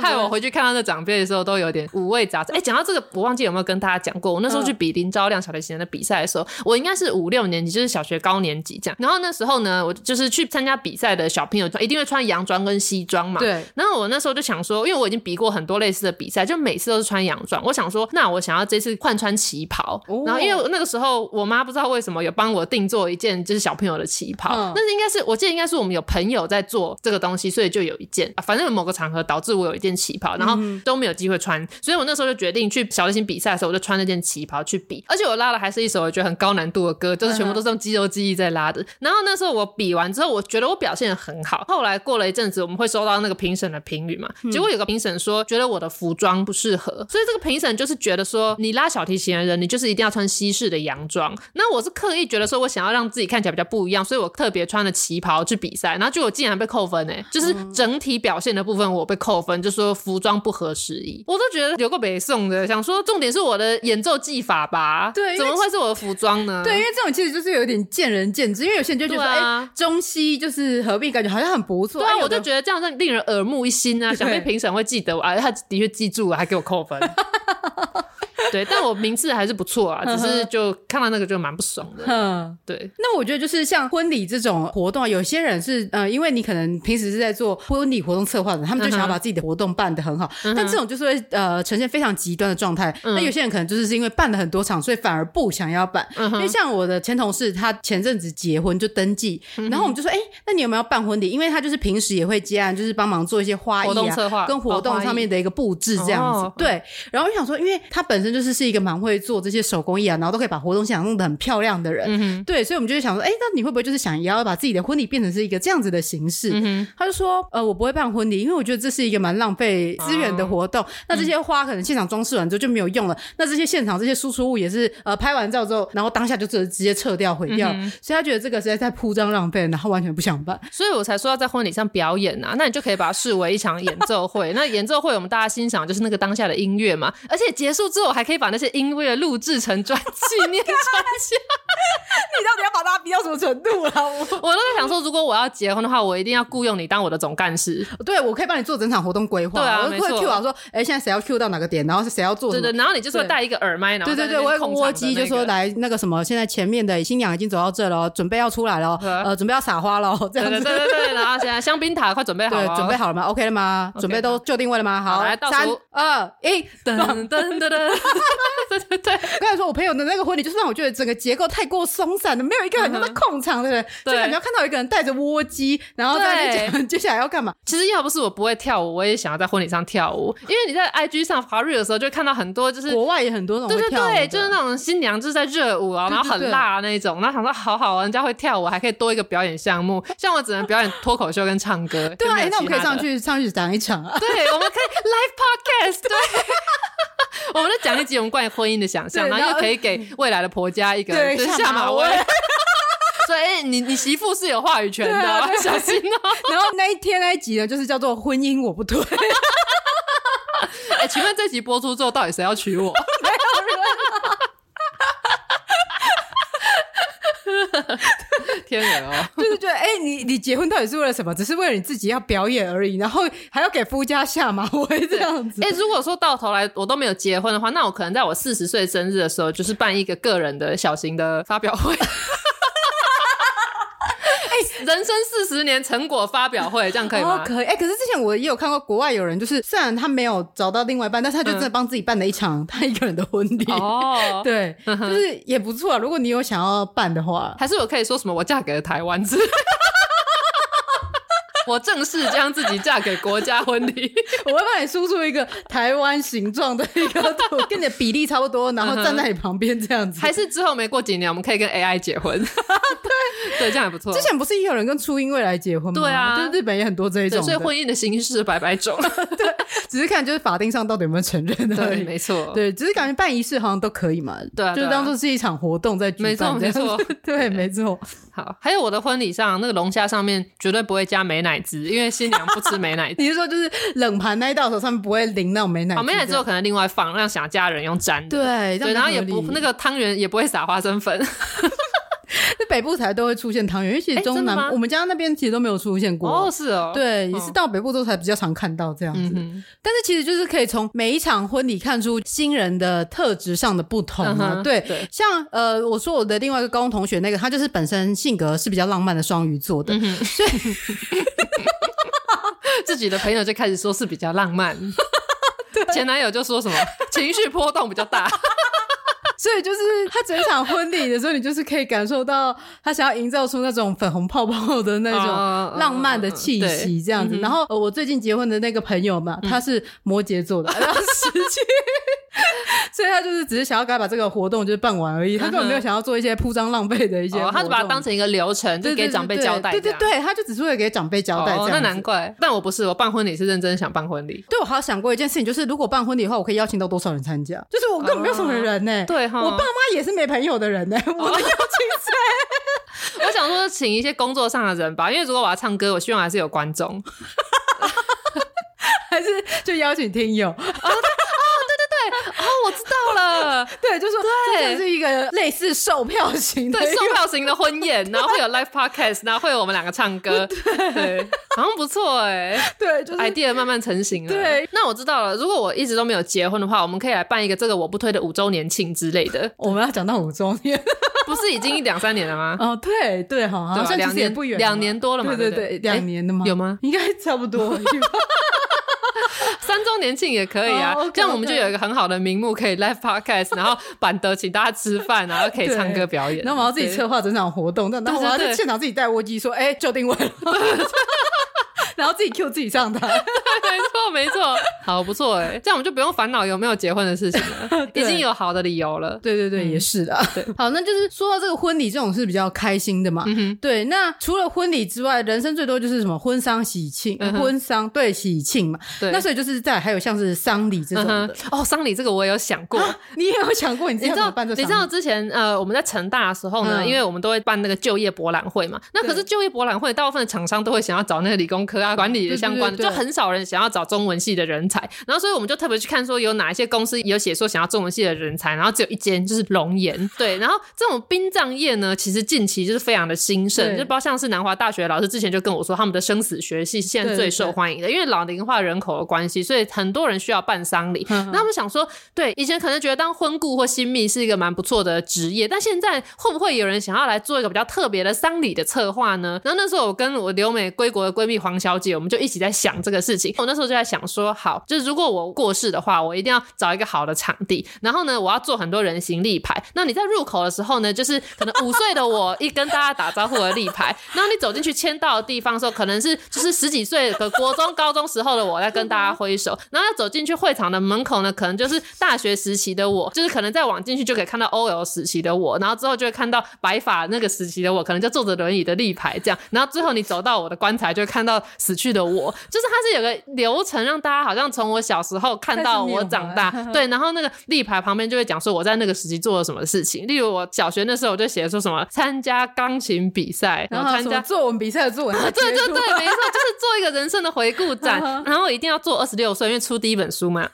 害 我回去看到那奖杯的时候都有点五味杂陈。哎，讲到这个，我忘记有没有跟大家讲过，我那时候去比林昭亮小提琴的比赛的时候，我应该是五六年级，就是小学高年级这样。然后那时候呢，我就是去参加比赛的小朋友一定会穿洋装跟西装嘛。对。然后我那时候就想说，因为我已经比过很多类似的比赛，就每次都是穿洋装，我想说，那我想要这次换穿旗袍。哦、然后因为那个时候我妈不知道为什么有帮我定做一件就是小朋友的旗袍，嗯、但是应该是我记得应该是我们有朋友在做这个东西，所以就有一件。啊反正有某个场合导致我有一件旗袍，然后都没有机会穿，所以我那时候就决定去小提琴比赛的时候，我就穿那件旗袍去比。而且我拉的还是一首我觉得很高难度的歌，就是全部都是用肌肉记忆在拉的。嗯、然后那时候我比完之后，我觉得我表现的很好。后来过了一阵子，我们会收到那个评审的评语嘛，结果有个评审说觉得我的服装不适合，所以这个评审就是觉得说，你拉小提琴的人，你就是一定要穿西式的洋装。那我是刻意觉得说，我想要让自己看起来比较不一样，所以我特别穿了旗袍去比赛。然后就我竟然被扣分呢，就是整体表现的部分我被扣分，就说服装不合时宜。我都觉得有个北宋的，想说重点是我的演奏技法吧？对，怎么会是我的服装呢？对，因为这种其实就是有点见仁见智，因为有些人就觉得哎、啊欸，中西就是合并，感觉好像很不错。对啊，我就觉得这样让令人耳目一新啊，想必评审会记得我啊，他的确记住了，还给我扣分。对，但我名次还是不错啊，只是就看到那个就蛮不爽的。嗯，对。那我觉得就是像婚礼这种活动，有些人是呃，因为你可能平时是在做婚礼活动策划的，他们就想要把自己的活动办得很好。嗯、但这种就是会呃呈现非常极端的状态。嗯、那有些人可能就是是因为办了很多场，所以反而不想要办。嗯、因为像我的前同事，他前阵子结婚就登记，嗯、然后我们就说，哎，那你有没有办婚礼？因为他就是平时也会接案，就是帮忙做一些花艺啊，跟活动上面的一个布置这样子。哦、对。然后我想说，因为他本身就是是一个蛮会做这些手工艺啊，然后都可以把活动现场弄得很漂亮的人，嗯、对，所以我们就想说，哎，那你会不会就是想也要把自己的婚礼变成是一个这样子的形式？嗯、他就说，呃，我不会办婚礼，因为我觉得这是一个蛮浪费资源的活动。哦、那这些花可能现场装饰完之后就没有用了，嗯、那这些现场这些输出物也是，呃，拍完照之后，然后当下就直直接撤掉毁掉，嗯、所以他觉得这个实在太铺张浪费，然后完全不想办。所以我才说要在婚礼上表演啊，那你就可以把它视为一场演奏会。那演奏会我们大家欣赏就是那个当下的音乐嘛，而且结束之后还可以把那些音乐录制成专辑念专辑，你到底要把大家逼到什么程度啊？我 我都在想说，如果我要结婚的话，我一定要雇佣你当我的总干事。对，我可以帮你做整场活动规划。对啊，我会 Q 我说，哎，现在谁要 Q 到哪个点，然后是谁要做？对对，然后你就说带一个耳麦，然后对对对，我会窝机就说来那个什么，现在前面的新娘已经走到这了，准备要出来了，呃，准备要撒花了，这样子。对对对，然后现在香槟塔快准备好了，准备好了吗？OK 了吗？准备都就定位了吗？好，来，三二一，噔噔噔噔，对 对对。刚才说，我朋友的那个婚礼，就是让我觉得整个结构太过松散了，没有一个人在控场，对不对？就感觉要看到一个人带着窝机，然后在讲 接下来要干嘛。其实要不是我不会跳舞，我也想要在婚礼上跳舞，因为你在 IG 上滑热的时候，就看到很多就是国外也很多那种对对对，就是那种新娘就是在热舞啊，然后很辣那种，然后想说好好，人家会跳舞，还可以多一个表演项目，像我只能表演脱口秀跟唱歌。对啊，那我们可以上去上去讲一场啊。对，我们可以 live podcast。对。我们在讲一集我们关于婚姻的想象，然后又可以给未来的婆家一个下马威。所以你你媳妇是有话语权的，小心哦。然后那一天那一集呢，就是叫做婚姻我不退。哎，请问这集播出之后，到底谁要娶我？没有人。天人哦，就是觉得哎、欸，你你结婚到底是为了什么？只是为了你自己要表演而已，然后还要给夫家下马威这样子。哎、欸，如果说到头来我都没有结婚的话，那我可能在我四十岁生日的时候，就是办一个个人的小型的发表会。人生四十年成果发表会，这样可以吗？哦、可以。哎、欸，可是之前我也有看过国外有人，就是虽然他没有找到另外一半，但是他就真的帮自己办了一场 他一个人的婚礼。哦，对，就是也不错啊。如果你有想要办的话，还是我可以说什么？我嫁给了台湾之类。我正式将自己嫁给国家婚礼，我会帮你输出一个台湾形状的一个图，跟你的比例差不多，然后站在你旁边这样子。还是之后没过几年，我们可以跟 AI 结婚？对对，这样也不错。之前不是也有人跟初音未来结婚吗？对啊，就是日本也很多这一种，所以婚姻的形式百百种。对，只是看就是法定上到底有没有承认的。对，没错。对，只是感觉办仪式好像都可以嘛。对，就是当做是一场活动在举办。没错，没错。对，没错。好，还有我的婚礼上那个龙虾上面绝对不会加美乃滋，因为新娘不吃美乃滋。你是说就是冷盘那一道的时候上面不会淋那种美乃滋？哦，美乃滋我可能另外放，让想加人用沾。对对，然后也不那个汤圆也不会撒花生粉。那北部才都会出现汤圆，因为其实中南我们家那边其实都没有出现过。哦，是哦，对，也是到北部之后才比较常看到这样子。但是其实就是可以从每一场婚礼看出新人的特质上的不同啊。对，像呃，我说我的另外一个高中同学那个，他就是本身性格是比较浪漫的双鱼座的，所以 自己的朋友就开始说是比较浪漫，前男友就说什么情绪波动比较大。所以就是他整场婚礼的时候，你就是可以感受到他想要营造出那种粉红泡泡的那种浪漫的气息，这样子。然后我最近结婚的那个朋友嘛，他是摩羯座的，然后实际，所以他就是只是想要赶快把这个活动就是办完而已，他根本没有想要做一些铺张浪费的一些，他就把它当成一个流程，就给长辈交代。对对对，他就只是为了给长辈交代。那难怪。但我不是，我办婚礼是认真想办婚礼。对，我还有想过一件事情，就是如果办婚礼的话，我可以邀请到多少人参加？就是我根本没有什么人呢。对。我爸妈也是没朋友的人呢，我的邀请谁？我想说请一些工作上的人吧，因为如果我要唱歌，我希望还是有观众，还是就邀请听友。哦，我知道了，对，就是这是一个类似售票型的，对，售票型的婚宴，然后会有 live podcast，然后会有我们两个唱歌，对，好像不错哎，对，就是 idea 慢慢成型了。对，那我知道了，如果我一直都没有结婚的话，我们可以来办一个这个我不推的五周年庆之类的。我们要讲到五周年，不是已经两三年了吗？哦，对对，好像两年不远，两年多了嘛，对对对，两年的吗？有吗？应该差不多。三周年庆也可以啊，这样我们就有一个很好的名目，可以 live podcast，然后板德请大家吃饭，然后可以唱歌表演，然后我要自己策划整场活动，然后我要在现场自己带卧机说，哎，就定位了。然后自己 Q 自己上台，没错没错，好不错哎，这样我们就不用烦恼有没有结婚的事情了，已经有好的理由了。对对对，也是的。好，那就是说到这个婚礼这种是比较开心的嘛。对，那除了婚礼之外，人生最多就是什么婚丧喜庆，婚丧对喜庆嘛。对，那所以就是在还有像是丧礼这种的。哦，丧礼这个我也有想过，你也有想过，你知道办这？你知道之前呃我们在成大的时候呢，因为我们都会办那个就业博览会嘛。那可是就业博览会，大部分的厂商都会想要找那个理工科。管理的相关的，就很少人想要找中文系的人才，然后所以我们就特别去看说有哪一些公司有写说想要中文系的人才，然后只有一间就是龙岩，对，然后这种殡葬业呢，其实近期就是非常的兴盛，就包括像是南华大学老师之前就跟我说，他们的生死学系现在最受欢迎的，因为老龄化人口的关系，所以很多人需要办丧礼。那他们想说，对，以前可能觉得当婚顾或新密是一个蛮不错的职业，但现在会不会有人想要来做一个比较特别的丧礼的策划呢？然后那时候我跟我留美归国的闺蜜黄小姐，我们就一起在想这个事情。我那时候就在想说，好，就是如果我过世的话，我一定要找一个好的场地，然后呢，我要做很多人形立牌。那你在入口的时候呢，就是可能五岁的我一跟大家打招呼的立牌，然后你走进去签到的地方的时候，可能是就是十几岁的国中、高中时候的我在跟大家挥手，然后要走进去会场的门口呢，可能就是大学时期的我，就是可能再往进去就可以看到 OL 时期的我，然后之后就会看到白发那个时期的我，可能就坐着轮椅的立牌这样，然后最后你走到我的棺材，就会看到死去的我，就是它是有个流程让大家好像从我小时候看到我长大，对，然后那个立牌旁边就会讲说我在那个时期做了什么事情。例如我小学那时候我就写说什么参加钢琴比赛，然后参加作文比赛的作文，对对对，没错，就是做一个人生的回顾展，然后一定要做二十六岁，因为出第一本书嘛，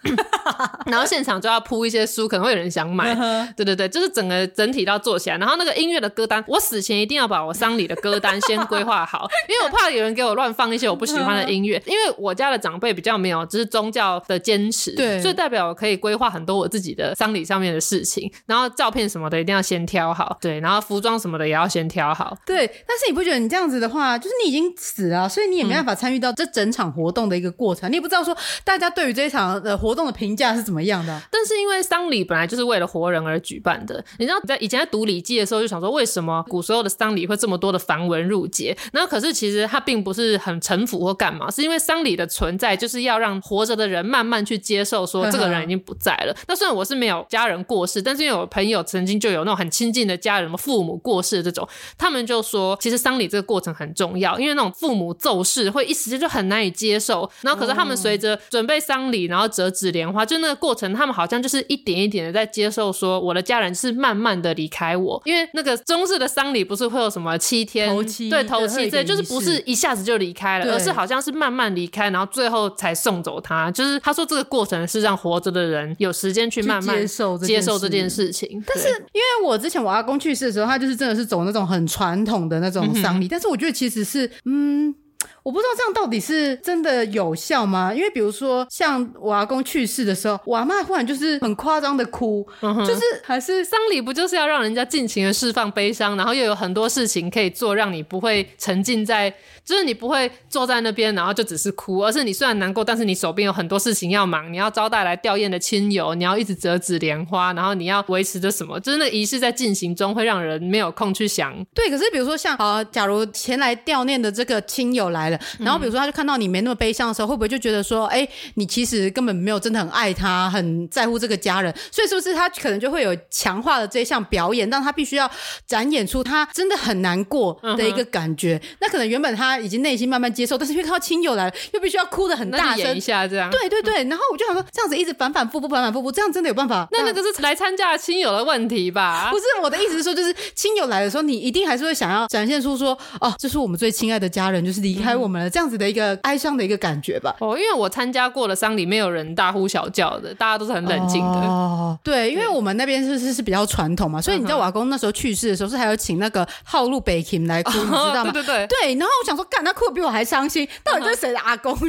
然后现场就要铺一些书，可能会有人想买，对对对，就是整个整体都要做起来，然后那个音乐的歌单，我死前一定要把我丧礼的歌单先规划好，因为我怕有人给我乱放一些我不喜欢的音乐，因为我家的长辈比较没有就是宗教的坚持，对，所以代表我可以规划很多我自己的丧礼上面的事情，然后照片什么的一定要先挑好，对，然后服装什么的也要先挑好，对。但是你不觉得你这样子的话，就是你已经死了，所以你也没办法参与到这整场活动的一个过程，嗯、你也不知道说大家对于这一场的活动的评价是怎么样的。但是因为丧礼本来就是为了活人而举办的，你知道在以前在读《礼记》的时候就想说，为什么古时候的丧礼会这么多的繁文缛节？然后可是其实它并不是很陈腐或干嘛，是因为丧礼的存在就是要让活着的人慢慢去接受说这个人已经不在了。那虽然我是没有家人过世，但是因为我朋友曾经就有那种很亲近的家人，什么父母过世这种，他们就说其实丧礼这个过程很重要，因为那种父母骤逝会一时间就很难以接受。然后可是他们随着准备丧礼，然后折纸莲花，就那个过程，他们好像就是一点一点的在接受说我的家人是慢慢的离开我，因为那个中式的丧礼不是会有什么七天头七对头七对，就是不是一下子就离开了，而是好像是慢慢离开，然后最后才送走他。就是他说这个过程是让活着的人有时间去慢慢接受接受这件事情。但是因为我之前我阿公去世的时候，他就是真的是走那种很传统的那种丧礼，嗯、但是我觉得其实是嗯。我不知道这样到底是真的有效吗？因为比如说像我阿公去世的时候，我阿妈忽然就是很夸张的哭，嗯、就是还是丧礼不就是要让人家尽情的释放悲伤，然后又有很多事情可以做，让你不会沉浸在，就是你不会坐在那边然后就只是哭，而是你虽然难过，但是你手边有很多事情要忙，你要招待来吊唁的亲友，你要一直折纸莲花，然后你要维持着什么，就是那仪式在进行中会让人没有空去想。对，可是比如说像啊，假如前来吊唁的这个亲友来了。然后比如说，他就看到你没那么悲伤的时候，会不会就觉得说，哎，你其实根本没有真的很爱他，很在乎这个家人，所以是不是他可能就会有强化了这一项表演，让他必须要展演出他真的很难过的一个感觉？嗯、那可能原本他已经内心慢慢接受，但是因为看到亲友来了，又必须要哭的很大声一下这样。对对对，然后我就想说，这样子一直反反复复，反反复复，这样真的有办法？那那个是来参加亲友的问题吧？不是，我的意思是说，就是亲友来的时候，你一定还是会想要展现出说，哦，这是我们最亲爱的家人，就是离开我们了。这样子的一个哀伤的一个感觉吧。哦，因为我参加过的丧礼，没有人大呼小叫的，大家都是很冷静的。哦，对，因为我们那边是是是比较传统嘛，所以你知道我阿公那时候去世的时候，是还有请那个号路北琴来哭，你知道吗？对对对。对，然后我想说，干，他哭的比我还伤心，到底这是谁的阿公？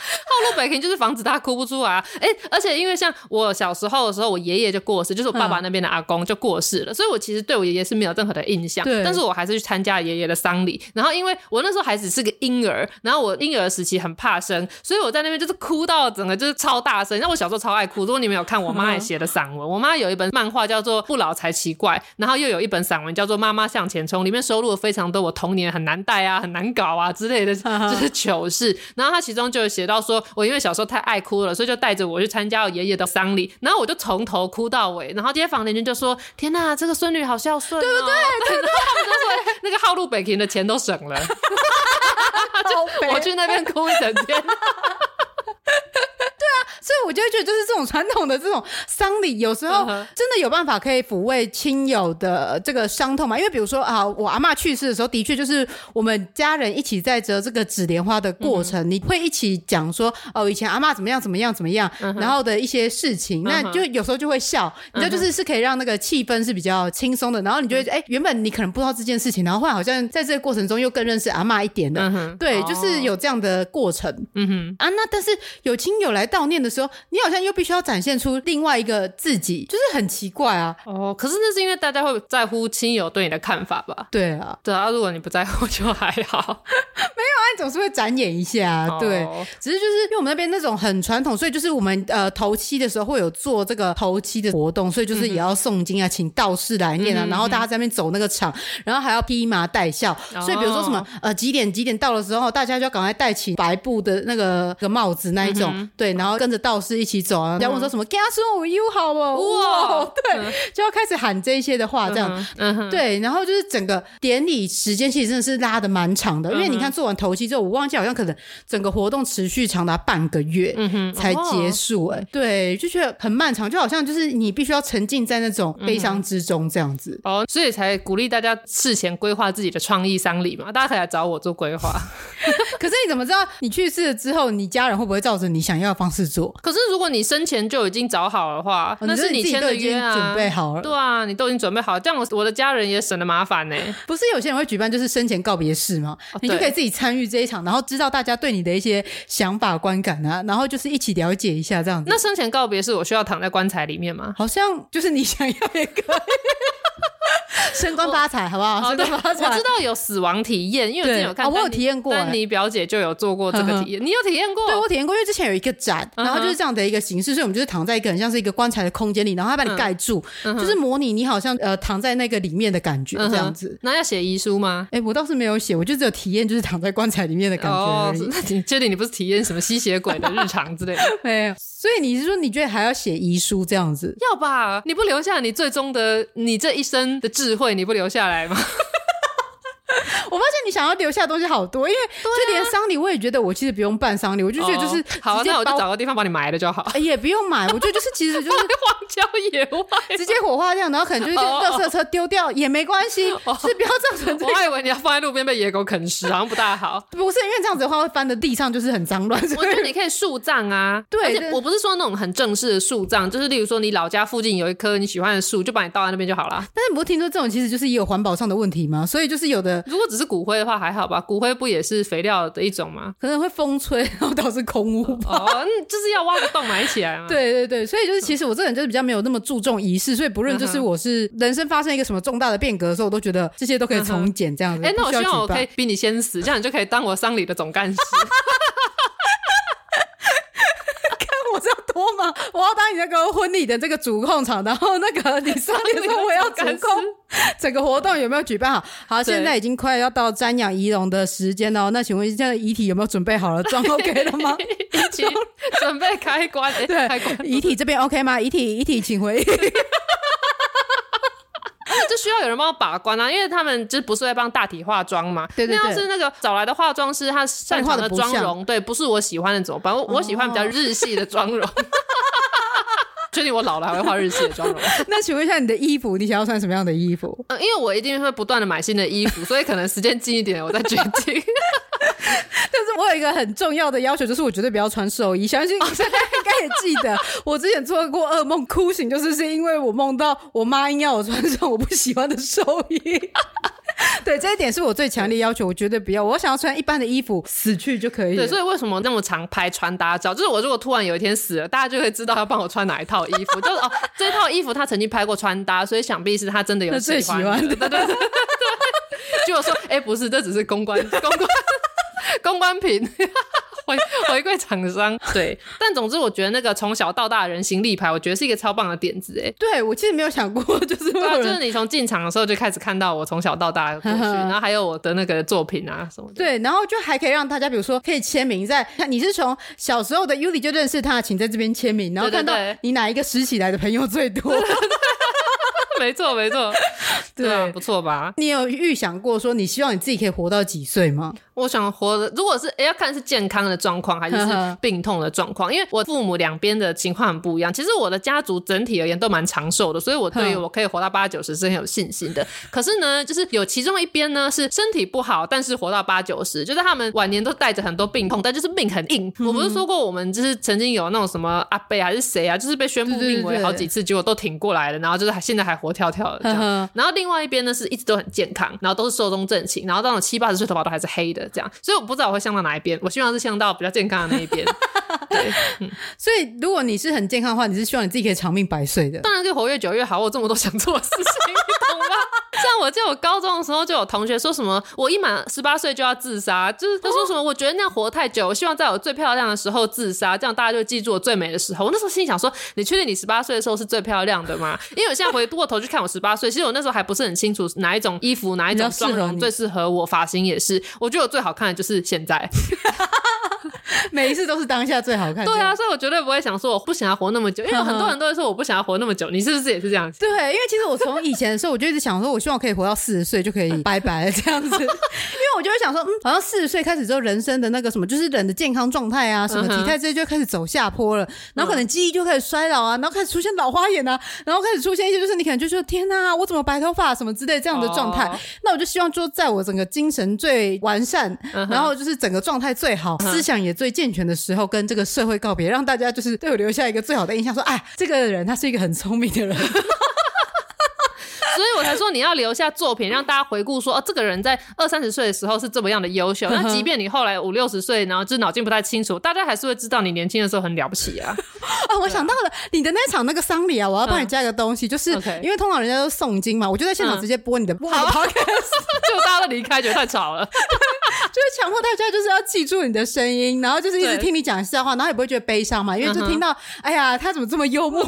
号路北平就是防止他哭不出来啊！哎，而且因为像我小时候的时候，我爷爷就过世，就是我爸爸那边的阿公就过世了，所以我其实对我爷爷是没有任何的印象。对，但是我还是去参加爷爷的丧礼。然后因为我那时候还只是个婴儿，然后我婴儿时期很怕生，所以我在那边就是哭到整个就是超大声。那我小时候超爱哭。如果你们有看我妈 也写的散文，我妈有一本漫画叫做《不老才奇怪》，然后又有一本散文叫做《妈妈向前冲》，里面收录了非常多我童年很难带啊、很难搞啊之类的就是糗事。然后她其中就有写到说，我因为小时候太爱哭了，所以就带着我去参加我爷爷的丧礼，然后我就从头哭到尾，然后街坊邻居就说：“天哪，这个孙女好孝顺哦，对不对？”对对对，他们就说那个浩路北平的钱都省了，就 我去那边哭一整天。所以我就会觉得，就是这种传统的这种丧礼，有时候真的有办法可以抚慰亲友的这个伤痛嘛？因为比如说啊，我阿嬷去世的时候，的确就是我们家人一起在折这个纸莲花的过程，嗯、你会一起讲说哦，以前阿嬷怎么样怎么样怎么样，然后的一些事情，那就有时候就会笑，你知道，就是是可以让那个气氛是比较轻松的。然后你就会觉得，哎，原本你可能不知道这件事情，然后后来好像在这个过程中又更认识阿嬷一点的，嗯、对，就是有这样的过程。嗯哼，啊，那但是有亲友来悼念的时候，你好像又必须要展现出另外一个自己，就是很奇怪啊。哦，可是那是因为大家会在乎亲友对你的看法吧？对啊，对啊。如果你不在乎，就还好。没有啊，你总是会展演一下。哦、对，只是就是因为我们那边那种很传统，所以就是我们呃头七的时候会有做这个头七的活动，所以就是也要诵经啊，请道士来念啊，嗯、然后大家在那边走那个场，然后还要披麻戴孝。哦、所以比如说什么呃几点几点到的时候，大家就要赶快戴起白布的那个个帽子那一种，嗯、对，然后跟着道士。一起走啊！然后问说什么“家孙我友好不”哇，对，就要开始喊这些的话，这样，对，然后就是整个典礼时间其实真的是拉的蛮长的，因为你看做完头头七之后，我忘记好像可能整个活动持续长达半个月，才结束、欸。哎、哦，对，就觉得很漫长，就好像就是你必须要沉浸在那种悲伤之中这样子。哦，所以才鼓励大家事前规划自己的创意丧礼嘛，大家可以来找我做规划。可是你怎么知道你去世了之后，你家人会不会照着你想要的方式做？可是如果你生前就已经找好的话，哦、那是你签的约啊，准备好了。对啊，你都已经准备好了，这样我我的家人也省了麻烦呢。不是有些人会举办就是生前告别式吗？哦、你就可以自己参与这一场，然后知道大家对你的一些想法观感啊，然后就是一起了解一下这样子。那生前告别式，我需要躺在棺材里面吗？好像就是你想要也可以。升官发财，好不好？升官发财。我知道有死亡体验，因为之前有看，我有体验过。丹尼表姐就有做过这个体验，你有体验过？对，我体验过，因为之前有一个展，然后就是这样的一个形式，所以我们就是躺在一个很像是一个棺材的空间里，然后他把你盖住，就是模拟你好像呃躺在那个里面的感觉这样子。那要写遗书吗？哎，我倒是没有写，我就只有体验，就是躺在棺材里面的感觉而已。那你确定你不是体验什么吸血鬼的日常之类的？没有。所以你是说你觉得还要写遗书这样子？要吧？你不留下你最终的你这一生的智慧，你不留下来吗？我发现你想要留下的东西好多，因为就连丧礼，我也觉得我其实不用办丧礼，我就觉得就是好，那我就找个地方把你埋了就好。也不用埋，我觉得就是其实就是 荒郊野外，直接火化掉，然后可能就是垃圾车丢掉也没关系，是不要造成。我还以为你要放在路边被野狗啃食，好像不大好。不是因为这样子的话会翻的地上就是很脏乱。我觉得你可以树葬啊，对，而且我不是说那种很正式的树葬，就是例如说你老家附近有一棵你喜欢的树，就把你倒在那边就好了。但是你不是听说这种其实就是也有环保上的问题吗？所以就是有的，如果只是骨灰的话还好吧，骨灰不也是肥料的一种吗？可能会风吹，然后导致空污哦，就是要挖个洞埋起来嘛。对对对，所以就是其实我这个人就是比较没有那么注重仪式，所以不论就是我是人生发生一个什么重大的变革的时候，我都觉得这些都可以从简这样子。哎、嗯，那我希望我可以比你先死，这样你就可以当我丧礼的总干事。我要多忙，我要当你那个婚礼的这个主控场，然后那个你上面说我要主控 整个活动有没有举办好？好，现在已经快要到瞻仰仪容的时间了，那请问现在遗体有没有准备好了？装 OK 了吗？遗体准备开关，对，开棺。遗体这边 OK 吗？遗体遗体请回。就需要有人帮我把关啊，因为他们就不是会帮大体化妆嘛。对对对。那要是那个找来的化妆师，他擅长的妆容，对，不是我喜欢的怎么办？我我喜欢比较日系的妆容。确定我老了还会化日系的妆容？那请问一下，你的衣服，你想要穿什么样的衣服？嗯，因为我一定会不断的买新的衣服，所以可能时间近一点，我再决定。但是我有一个很重要的要求，就是我绝对不要穿寿衣。相信也记得，我之前做过噩梦，哭醒就是是因为我梦到我妈硬要我穿上我不喜欢的寿衣。对，这一点是我最强烈要求，我绝对不要。我想要穿一般的衣服死去就可以。对，所以为什么那么常拍穿搭照？就是我如果突然有一天死了，大家就会知道要帮我穿哪一套衣服。就是哦，这套衣服他曾经拍过穿搭，所以想必是他真的有喜欢的。最喜欢的，对对对。就我说，哎、欸，不是，这只是公关公关公关品。回 回归厂商，对，但总之我觉得那个从小到大的人形立牌，我觉得是一个超棒的点子哎。对，我其实没有想过，就是对、啊，就是你从进场的时候就开始看到我从小到大的过去，然后还有我的那个作品啊什么的。对，然后就还可以让大家，比如说可以签名在，在你是从小时候的 Yuli 就认识他，请在这边签名，然后看到你哪一个拾起来的朋友最多。对对对没错，没错，对啊，不错吧？你有预想过说你希望你自己可以活到几岁吗？我想活的，如果是要看是健康的状况还是是病痛的状况，因为我父母两边的情况很不一样。其实我的家族整体而言都蛮长寿的，所以我对于我可以活到八九十是很有信心的。可是呢，就是有其中一边呢是身体不好，但是活到八九十，就是他们晚年都带着很多病痛，但就是命很硬。我不是说过我们就是曾经有那种什么阿贝还是谁啊，就是被宣布病危好几次，结果都挺过来了，然后就是现在还活跳跳的这样。然后另外一边呢是一直都很健康，然后都是寿终正寝，然后到了七八十岁头发都还是黑的这样。所以我不知道。我会向到哪一边？我希望是向到比较健康的那一边。对，嗯，所以如果你是很健康的话，你是希望你自己可以长命百岁的。当然，就活越久越好。我有这么多想做的事情，你懂吗？像我记得我高中的时候就有同学说什么，我一满十八岁就要自杀，就是他说什么，我觉得那样活太久，我希望在我最漂亮的时候自杀，这样大家就记住我最美的时候。我那时候心里想说，你确定你十八岁的时候是最漂亮的吗？因为我现在回过头去看我十八岁，其实我那时候还不是很清楚哪一种衣服、哪一种妆容最适合我，发型也是。我觉得我最好看的就是现在。每一次都是当下最好看。对啊，所以我绝对不会想说我不想要活那么久，因为很多人都会说我不想要活那么久。你是不是也是这样子？对，因为其实我从以前的时候，我就一直想说，我希望可以活活到四十岁就可以拜拜这样子。因为我就会想说，嗯，好像四十岁开始之后，人生的那个什么，就是人的健康状态啊，什么体态这些就开始走下坡了，然后可能记忆就开始衰老啊，然后开始出现老花眼啊，然后开始出现一些就是你可能就说天哪，我怎么白头发什么之类这样的状态。那我就希望说，在我整个精神最完善，然后就是整个状态最好，思想也最健全的时候，跟这个社会告别，让大家就是对我留下一个最好的印象，说，哎，这个人他是一个很聪明的人。所以我才说你要留下作品，让大家回顾说，哦，这个人在二三十岁的时候是这么样的优秀。那即便你后来五六十岁，然后就是脑筋不太清楚，大家还是会知道你年轻的时候很了不起啊！啊，我想到了你的那场那个丧礼啊，我要帮你加一个东西，就是因为通常人家都诵经嘛，我就在现场直接播你的，好，就大家都离开，觉得太吵了，就是强迫大家就是要记住你的声音，然后就是一直听你讲笑话，然后也不会觉得悲伤嘛，因为就听到，哎呀，他怎么这么幽默？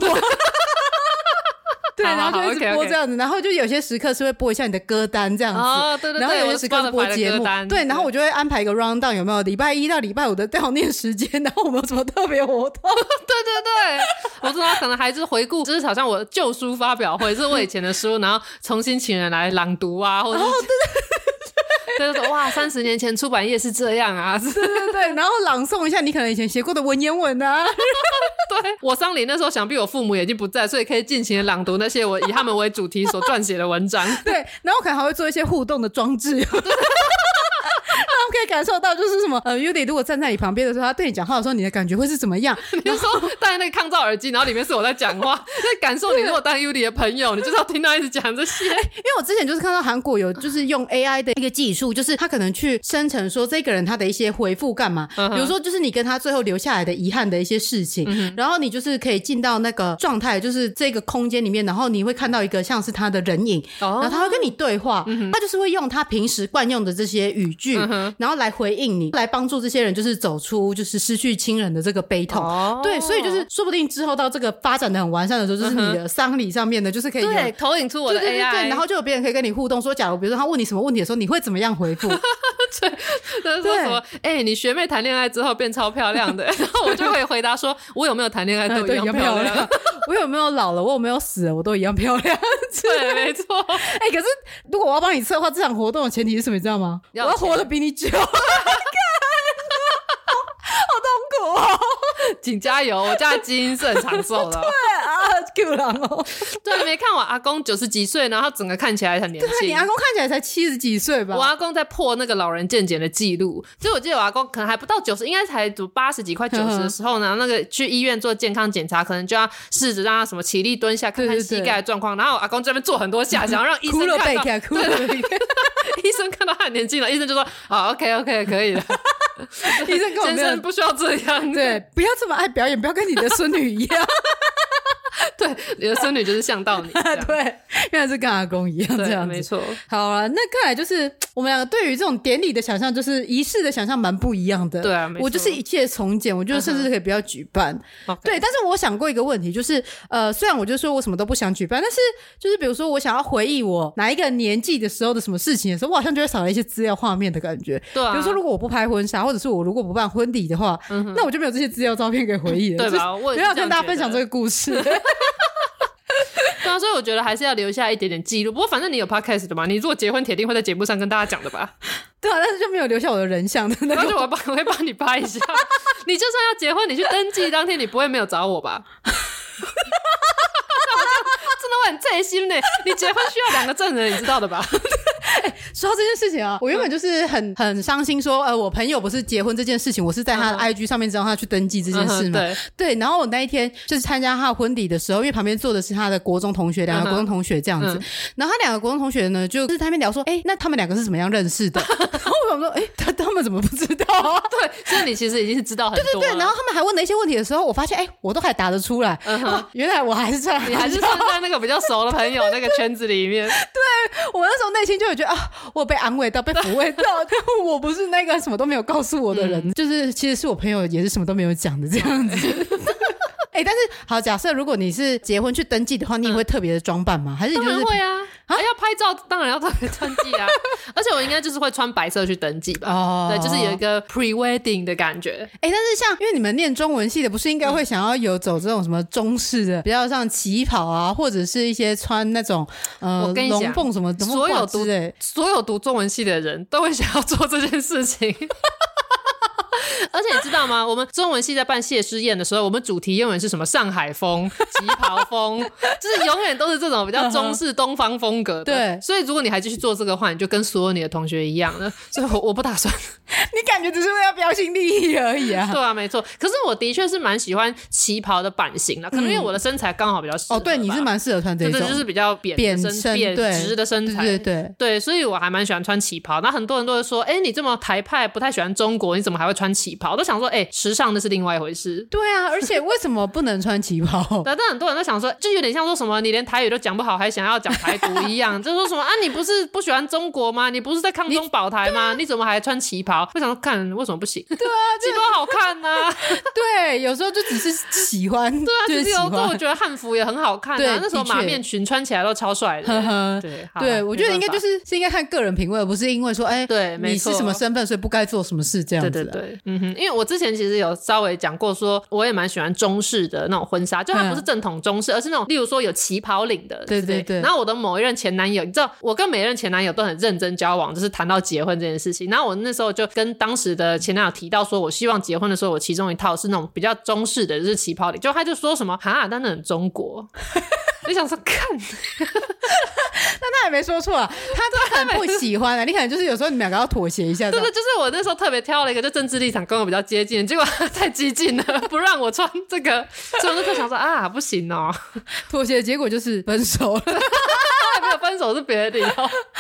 对，然后就一直播这样子，然后就有些时刻是会播一下你的歌单这样子，哦、对对对，然后有些时刻播节目，对，然后我就会安排一个 round down，有没有礼拜一到礼拜五的悼念时间，然后我们有什么特别活动？对对对，我说他可能还是回顾，就是好像我旧书发表会，是我以前的书，然后重新请人来朗读啊，或者是。哦对对 对就是说哇，三十年前出版业是这样啊，对对对，然后朗诵一下你可能以前写过的文言文啊。对，我丧礼那时候，想必我父母已经不在，所以可以尽情的朗读那些我以他们为主题所撰写的文章。对，然后可能还会做一些互动的装置。他们可以感受到，就是什么呃，Yudi 如果站在你旁边的时候，他对你讲话的时候，你的感觉会是怎么样？比如说戴那个抗噪耳机，然后里面是我在讲话，在感受你如果当 Yudi 的朋友，你就是要听到一直讲这些。因为我之前就是看到韩国有就是用 AI 的一个技术，就是他可能去生成说这个人他的一些回复干嘛，比如说就是你跟他最后留下来的遗憾的一些事情，然后你就是可以进到那个状态，就是这个空间里面，然后你会看到一个像是他的人影，然后他会跟你对话，他就是会用他平时惯用的这些语句。然后来回应你，来帮助这些人，就是走出就是失去亲人的这个悲痛。哦，对，所以就是说不定之后到这个发展的很完善的时候，就是你的丧礼上面的，就是可以对投影出我的 AI，对，对，对，然后就有别人可以跟你互动，说假如比如说他问你什么问题的时候，你会怎么样回复？对，他说什么？哎、欸，你学妹谈恋爱之后变超漂亮的，然后我就会回答说，我有没有谈恋爱都一样漂亮。我有没有老了？我有没有死了？我都一样漂亮。对，没错。哎、欸，可是如果我要帮你策划这场活动的前提是什么？你知道吗？要我要活得比你久。好痛苦哦！请加油，我家的基因是很长寿的。对啊，Q 狼哦。对，没看我阿公九十几岁，然后整个看起来很年轻。你阿公看起来才七十几岁吧？我阿公在破那个老人健检的记录，所以我记得我阿公可能还不到九十，应该才读八十几、快九十的时候呢。那个去医院做健康检查，可能就要试着让他什么起立、蹲下，看看膝盖的状况。然后我阿公这边做很多下，想要让医生看到，医生看到他很年轻了，医生就说：“好，OK，OK，可以了。”医生跟我们不需要这样，对，不要这么爱表演，不要跟你的孙女一样。对，你的孙女就是像到你，对，原来是跟阿公一样这样，没错。好了，那看来就是我们两个对于这种典礼的想象，就是仪式的想象蛮不一样的。对啊，我就是一切从简，我觉得甚至可以不要举办。对，但是我想过一个问题，就是呃，虽然我就说我什么都不想举办，但是就是比如说我想要回忆我哪一个年纪的时候的什么事情的时候，我好像就会少了一些资料画面的感觉。对，啊比如说如果我不拍婚纱，或者是我如果不办婚礼的话，那我就没有这些资料照片可以回忆了。对吧？我没有跟大家分享这个故事。对啊，所以我觉得还是要留下一点点记录。不过反正你有 podcast 的嘛，你如果结婚，铁定会在节目上跟大家讲的吧？对啊，但是就没有留下我的人像的那个，我帮 我会帮你拍一下。你就算要结婚，你去登记当天，你不会没有找我吧？真的我很贴心呢。你结婚需要两个证人，你知道的吧？哎，说到这件事情啊，我原本就是很很伤心，说呃，我朋友不是结婚这件事情，我是在他的 IG 上面知道他去登记这件事嘛。对对，然后我那一天就是参加他的婚礼的时候，因为旁边坐的是他的国中同学，两个国中同学这样子。然后他两个国中同学呢，就是他们聊说，哎，那他们两个是怎么样认识的？然后我想说，哎，他他们怎么不知道啊？对，所以你其实已经是知道很多。对对对，然后他们还问了一些问题的时候，我发现，哎，我都还答得出来。原来我还是在，你还是算在那个比较熟的朋友那个圈子里面。对，我那时候内心就有觉得啊，我被。安慰到被抚慰到，但我不是那个什么都没有告诉我的人，嗯、就是其实是我朋友，也是什么都没有讲的这样子。哎、欸，但是好，假设如果你是结婚去登记的话，你也会特别的装扮吗？还是你就是会啊？啊，要拍照当然要特别登记啊，而且我应该就是会穿白色去登记吧。哦，对，就是有一个 pre-wedding 的感觉。哎，但是像因为你们念中文系的，不是应该会想要有走这种什么中式的，比较像旗袍啊，或者是一些穿那种呃龙凤什么所有读所有读中文系的人都会想要做这件事情。而且你知道吗？我们中文系在办谢师宴的时候，我们主题永远是什么？上海风、旗袍风，就是永远都是这种比较中式东方风格的。对，所以如果你还继续做这个话，你就跟所有你的同学一样了。所以我我不打算。你感觉只是为了标新立异而已啊？对啊，没错。可是我的确是蛮喜欢旗袍的版型的，可能因为我的身材刚好比较适合。哦，对，你是蛮适合穿这种，就是比较扁扁身、扁直的身材。对对对，所以我还蛮喜欢穿旗袍。那很多人都会说，哎，你这么台派，不太喜欢中国，你怎么还会穿旗袍？都想说，哎，时尚那是另外一回事。对啊，而且为什么不能穿旗袍？但很多人都想说，就有点像说什么你连台语都讲不好，还想要讲台独一样，就说什么啊，你不是不喜欢中国吗？你不是在抗中保台吗？你 怎么还穿旗袍？我想说看。为什么不行？对啊，旗袍好看呐、啊。对，有时候就只是喜欢。对啊，其实有时候我觉得汉服也很好看啊。那时候马面裙穿起来都超帅的。呵呵对，对，我觉得应该就是是应该看个人品味，而不是因为说，哎，对，你是什么身份，所以不该做什么事这样子。对对对，嗯哼。因为我之前其实有稍微讲过，说我也蛮喜欢中式的那种婚纱，就它不是正统中式，而是那种例如说有旗袍领的。对对对。然后我的某一任前男友，你知道，我跟每一任前男友都很认真交往，就是谈到结婚这件事情。然后我那时候就跟当时的前男友提到。说我希望结婚的时候，我其中一套是那种比较中式的，就是旗袍领。就他就说什么哈，但那很中国。我想说看，但他也没说错啊，他都很不喜欢啊。你可能就是有时候你们两个要妥协一下。真的，就是我那时候特别挑了一个，就政治立场跟我比较接近，结果太激进了，不让我穿这个，所以我就想说啊，不行哦，妥协的结果就是分手了。没有分手是别的理由，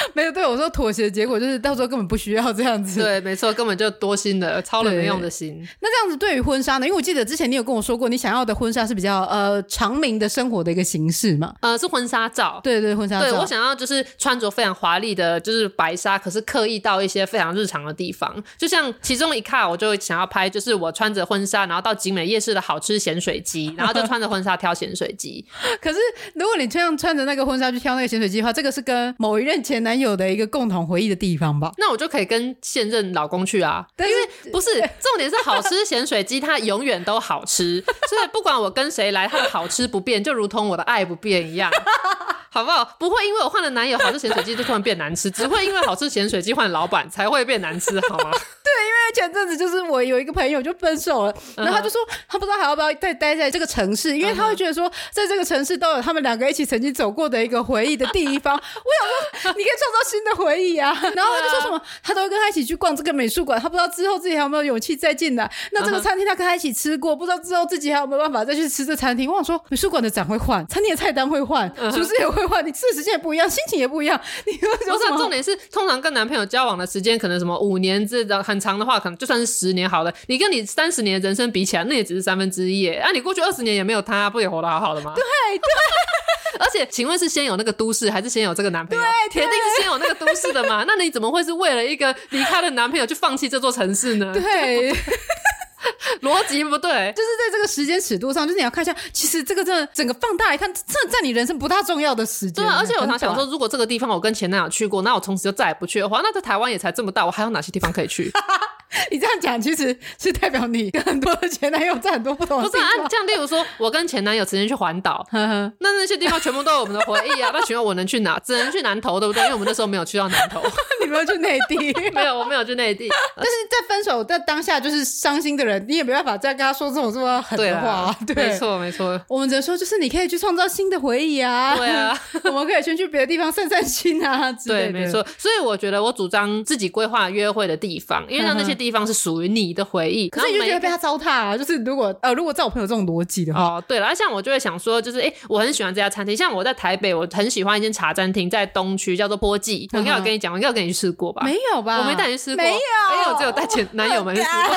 没有对我说妥协的结果就是到时候根本不需要这样子。对，没错，根本就多心的，操了没用的心。那这样子对于婚纱呢？因为我记得之前你有跟我说过，你想要的婚纱是比较呃长明的生活的一个形式嘛？呃，是婚纱照。对对，婚纱照。对，我想要就是穿着非常华丽的，就是白纱，可是刻意到一些非常日常的地方。就像其中一卡，我就想要拍，就是我穿着婚纱，然后到景美夜市的好吃咸水鸡，然后就穿着婚纱挑咸水鸡。可是如果你这样穿着那个婚纱去挑那个咸水鸡的话，这个是跟某一任前男友的一个共同回忆的地方吧？那我就可以跟现任老公去啊。对，因为不是重点是好吃咸水鸡，它永远都好吃，所以不管我跟谁来，它的好吃不变，就如同我的爱不变一样，好不好？不会因为我换了男友，好吃咸水鸡就突然变难吃，只会因为好吃咸水鸡换老板才会变难吃，好吗？对，因为前阵子就是我有一个朋友就分手了，然后他就说他不知道还要不要再待在这个城市，因为他会觉得说在这个城市都有他们两个一起曾经走过的一个回忆的地方。我想说，你可以创造新的回忆啊！然后他就说什么，他都会跟他一起去逛这个美术馆，他不知道之后自己还有没有勇气再进来。那这个餐厅他跟他一起吃过，不知道之后自己还有没有办法再去吃这餐厅。我想说，美术馆的展会换，餐厅的菜单会换，厨师也会换，你吃的时间也不一样，心情也不一样。你说什么？不是，重点是通常跟男朋友交往的时间可能什么五年这的很长的话，可能就算是十年好了。你跟你三十年的人生比起来，那也只是三分之一。啊，你过去二十年也没有他，不也活得好好的吗？对对。而且，请问是先有那个都市，还是先有这个男朋友？对，铁定是先有那个都市的嘛？那你怎么会是为了一个离开的男朋友就放弃这座城市呢？对，逻辑不对，就是在这个时间尺度上，就是你要看一下，其实这个真的整个放大来看，这在你人生不大重要的时间。对，而且我常想说，如果这个地方我跟前男友去过，那我从此就再也不去的话，那在台湾也才这么大，我还有哪些地方可以去？你这样讲，其实是代表你跟很多的前男友在很多不同的地方。不是啊，这样，例如说，我跟前男友曾经去环岛，那那些地方全部都有我们的回忆啊。那请问我能去哪？只能去南投，对不对？因为我们那时候没有去到南投。你没有去内地？没有，我没有去内地。但是在分手的当下，就是伤心的人，你也没办法再跟他说这种这么狠的话。对，没错，没错。我们只能说，就是你可以去创造新的回忆啊。对啊，我们可以先去别的地方散散心啊。对，没错。所以我觉得，我主张自己规划约会的地方，因为让那些地方是属于你。的回忆，可是你就觉得被他糟蹋啊？就是如果呃，如果照我朋友这种逻辑的话，哦，对了，像我就会想说，就是哎、欸，我很喜欢这家餐厅。像我在台北，我很喜欢一间茶餐厅，在东区叫做波记。我应该有跟你讲，我应该有跟你去吃过吧？没有吧？我没带你去吃过，没有，因为我只有带前男友们去吃过。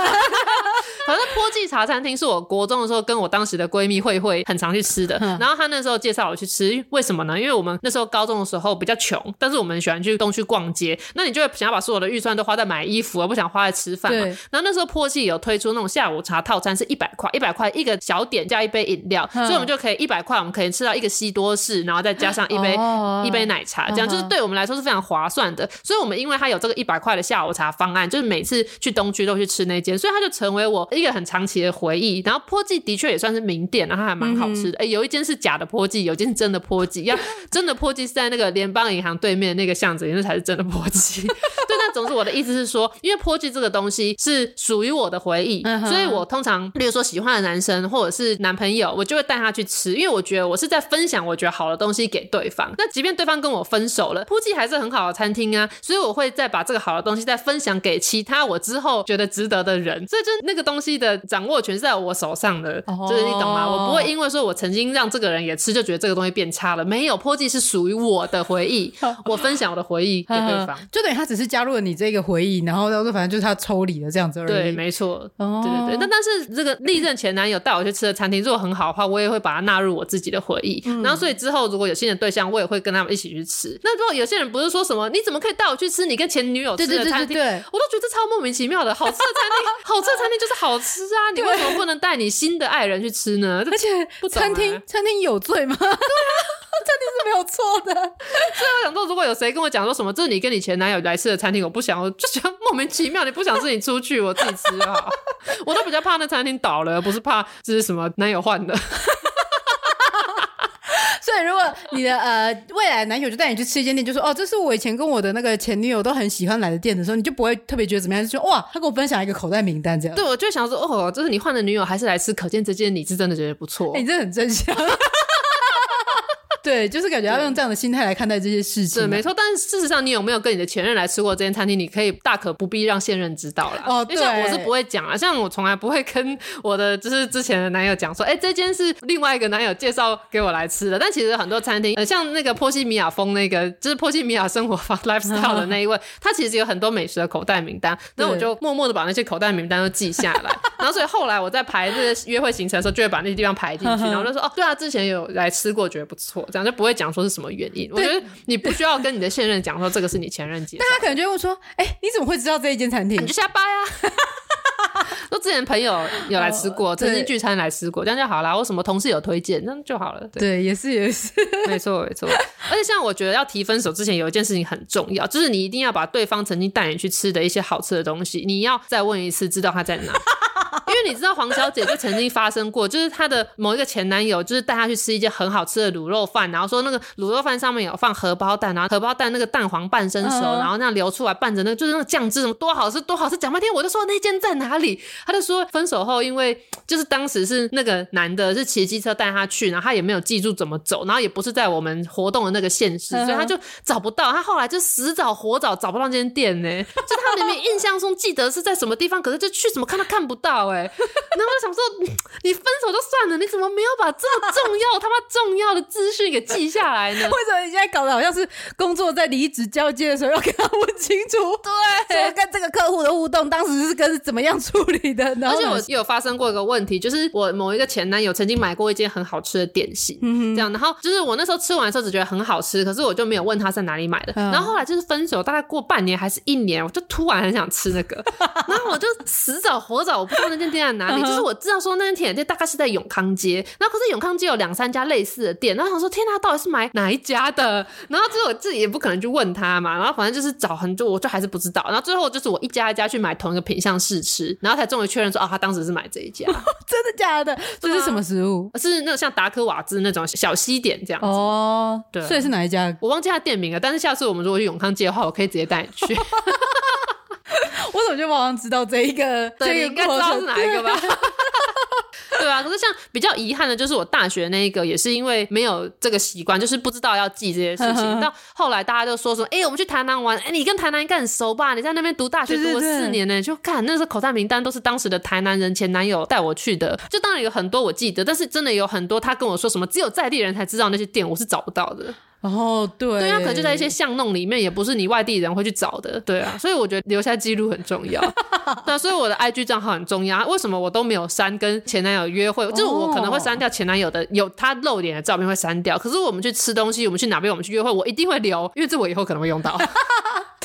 反正坡记茶餐厅是我国中的时候跟我当时的闺蜜慧慧很常去吃的。然后她那时候介绍我去吃，为什么呢？因为我们那时候高中的时候比较穷，但是我们喜欢去东区逛街，那你就会想要把所有的预算都花在买衣服，而不想花在吃饭嘛。然后那时候坡记有推出那种下午茶套餐，是一百块，一百块一个小点加一杯饮料，所以我们就可以一百块，我们可以吃到一个西多士，然后再加上一杯一杯奶茶，这样就是对我们来说是非常划算的。所以我们因为它有这个一百块的下午茶方案，就是每次去东区都去吃那间，所以它就成为我一个很长期的回忆。然后坡记的确也算是名店，然后还蛮好吃的。哎、嗯，有一间是假的坡记，有一间是真的坡记。要 真的坡记是在那个联邦银行对面那个巷子里，那才是真的坡记。对，那总之我的意思是说，因为坡记这个东西是属于我的回忆，嗯、所以我通常，比如说喜欢的男生或者是男朋友，我就会带他去吃，因为我觉得我是在分享我觉得好的东西给对方。那即便对方跟我分手了，坡记还是很好的餐厅啊，所以我会再把这个好的东西再分享给其他我之后觉得值得的人。所以就那个东西的掌握权是在我手上的，哦、就是你懂吗？我不会因为说我曾经让这个人也吃，就觉得这个东西变差了。没有，波记是属于我的回忆，我分享我的回忆给对方，就等于他只是加入了你这个回忆，然后到时候反正就是他抽离了这样子而已。对，没错，哦、对对对。那但是这个历任前男友带我去吃的餐厅，如果很好的话，我也会把它纳入我自己的回忆。嗯、然后所以之后如果有新的对象，我也会跟他们一起去吃。那如果有些人不是说什么，你怎么可以带我去吃你跟前女友吃的餐厅？对，对，对，对，对，我都觉得超莫名其妙的。好吃的餐厅，好吃的餐厅就是好吃啊！你为什么不能带你新的爱人去吃呢？而且餐厅餐厅有罪吗？对啊。餐厅是没有错的，所以我想说，如果有谁跟我讲说什么，这是你跟你前男友来吃的餐厅，我不想，我 就觉得莫名其妙。你不想自己出去，我自己吃就好。我都比较怕那餐厅倒了，不是怕这是什么男友换的。所以如果你的呃未来男友就带你去吃一间店，就说哦，这是我以前跟我的那个前女友都很喜欢来的店的时候，你就不会特别觉得怎么样，就说哇，他跟我分享一个口袋名单这样。对，我就想说哦，这是你换了女友还是来吃？可见这间你是真的觉得不错。哎、欸，你真的很正向。对，就是感觉要用这样的心态来看待这些事情。对，没错。但是事实上，你有没有跟你的前任来吃过这间餐厅？你可以大可不必让现任知道了。哦，对。像我是不会讲啊，像我从来不会跟我的就是之前的男友讲说，哎，这间是另外一个男友介绍给我来吃的。但其实很多餐厅，呃，像那个波西米亚风那个，就是波西米亚生活方 lifestyle 的那一位，他其实有很多美食的口袋名单。那我就默默的把那些口袋名单都记下来。然后所以后来我在排这个约会行程的时候，就会把那些地方排进去。然后就说，哦，对啊，之前有来吃过，觉得不错，这样就不会讲说是。什么原因？我觉得你不需要跟你的现任讲说这个是你前任介绍，但他可能就会说：“哎、欸，你怎么会知道这一间餐厅？”你就瞎掰啊！说之前朋友有来吃过，曾经聚餐来吃过，这样就好了。我什么同事有推荐，那就好了。对，对也是也是，没错没错。而且像我觉得要提分手之前，有一件事情很重要，就是你一定要把对方曾经带你去吃的一些好吃的东西，你要再问一次，知道他在哪。因为你知道黄小姐就曾经发生过，就是她的某一个前男友，就是带她去吃一间很好吃的卤肉饭，然后说那个卤肉饭上面有放荷包蛋，然后荷包蛋那个蛋黄半生熟，然后那样流出来拌着那个就是那个酱汁，什么多好吃多好吃，讲半天我就说那间在哪里，他就说分手后，因为就是当时是那个男的是骑机车带她去，然后她也没有记住怎么走，然后也不是在我们活动的那个县市，所以她就找不到，她后来就死找活找找不到那间店呢，就她明明印象中记得是在什么地方，可是就去怎么看都看不到哎。然后我就想说，你分手就算了，你怎么没有把这么重要、他妈重要的资讯给记下来呢？为什么你现在搞得好像是工作在离职交接的时候要跟他问清楚？对，说跟这个客户的互动当时是跟怎么样处理的？然后而且我有发生过一个问题，就是我某一个前男友曾经买过一件很好吃的点心，嗯、这样，然后就是我那时候吃完的时候只觉得很好吃，可是我就没有问他在哪里买的。嗯、然后后来就是分手，大概过半年还是一年，我就突然很想吃那个，然后我就死找活找，我不知道那间店在哪里。就是我知道说那间甜点店大概是在永康街，然后可是永康街有两三家类似的店，然后想说天呐，到底是买哪一家的？然后就是我自己也不可能去问他嘛，然后反正就是找很久，我就还是不知道。然后最后就是我一家一家去买同一个品相试吃，然后才终于确认说哦，他当时是买这一家。真的假的？这是什么食物？是那种像达科瓦兹那种小西点这样子。哦，对，所以是哪一家？我忘记他店名了。但是下次我们如果去永康街的话，我可以直接带你去。我怎么就好像知道这一个？对，你应该知道是哪一个吧？对啊，可是像比较遗憾的，就是我大学那一个，也是因为没有这个习惯，就是不知道要记这些事情。到后来大家就说说，哎、欸，我们去台南玩，哎、欸，你跟台南应该很熟吧？你在那边读大学读了四年呢，就看那时候口袋名单都是当时的台南人前男友带我去的，就当然有很多我记得，但是真的有很多他跟我说什么，只有在地人才知道那些店，我是找不到的。哦，对，对啊，可能就在一些巷弄里面，也不是你外地人会去找的，对啊，所以我觉得留下记录很重要。对啊，所以我的 IG 账号很重要。为什么我都没有删跟前男友约会？就是我可能会删掉前男友的有他露脸的照片会删掉，可是我们去吃东西，我们去哪边，我们去约会，我一定会留，因为这我以后可能会用到。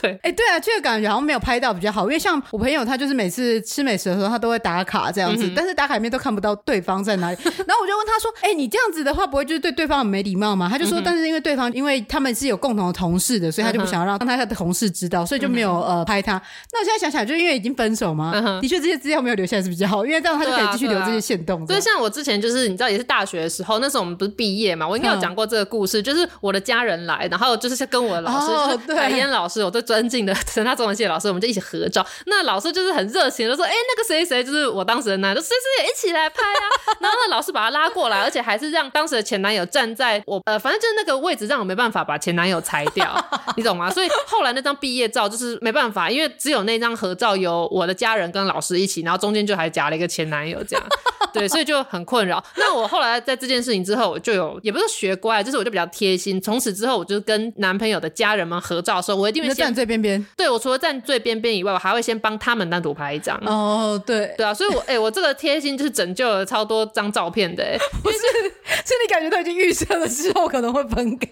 对，哎，对啊，这个感觉好像没有拍到比较好，因为像我朋友，他就是每次吃美食的时候，他都会打卡这样子，嗯、但是打卡里面都看不到对方在哪里。然后我就问他说：“哎，你这样子的话，不会就是对对方很没礼貌吗？”他就说：“嗯、但是因为对方，因为他们是有共同的同事的，所以他就不想要让让他的同事知道，所以就没有、嗯、呃拍他。那我现在想想，就因为已经分手嘛，嗯、的确这些资料没有留下来是比较好，因为这样他就可以继续留这些线动。所以、啊啊、像我之前就是你知道，也是大学的时候，那时候我们不是毕业嘛，我应该有讲过这个故事，嗯、就是我的家人来，然后就是跟我的老师，哦、就是海燕老师，我最尊敬的。他中文系的老师，我们就一起合照。那老师就是很热情的说：“哎、那个谁谁就是我当时的男友，谁谁也一起来拍啊。” 然后那老师把他拉过来，而且还是让当时的前男友站在我呃，反正就是那个位置，让我没办法把前男友裁掉，你懂吗？所以后来那张毕业照就是没办法，因为只有那张合照有我的家人跟老师一起，然后中间就还夹了一个前男友这样。对，所以就很困扰。那我后来在这件事情之后，我就有也不是学乖，就是我就比较贴心。从此之后，我就跟男朋友的家人们合照的时候，我一定会先站最边边。对，我除了站最边边以外，我还会先帮他们单独拍一张。哦，对，对啊，所以我，哎，我这个贴心就是拯救了超多张照片的、欸。不是，是你感觉都已经预设了之后可能会分开，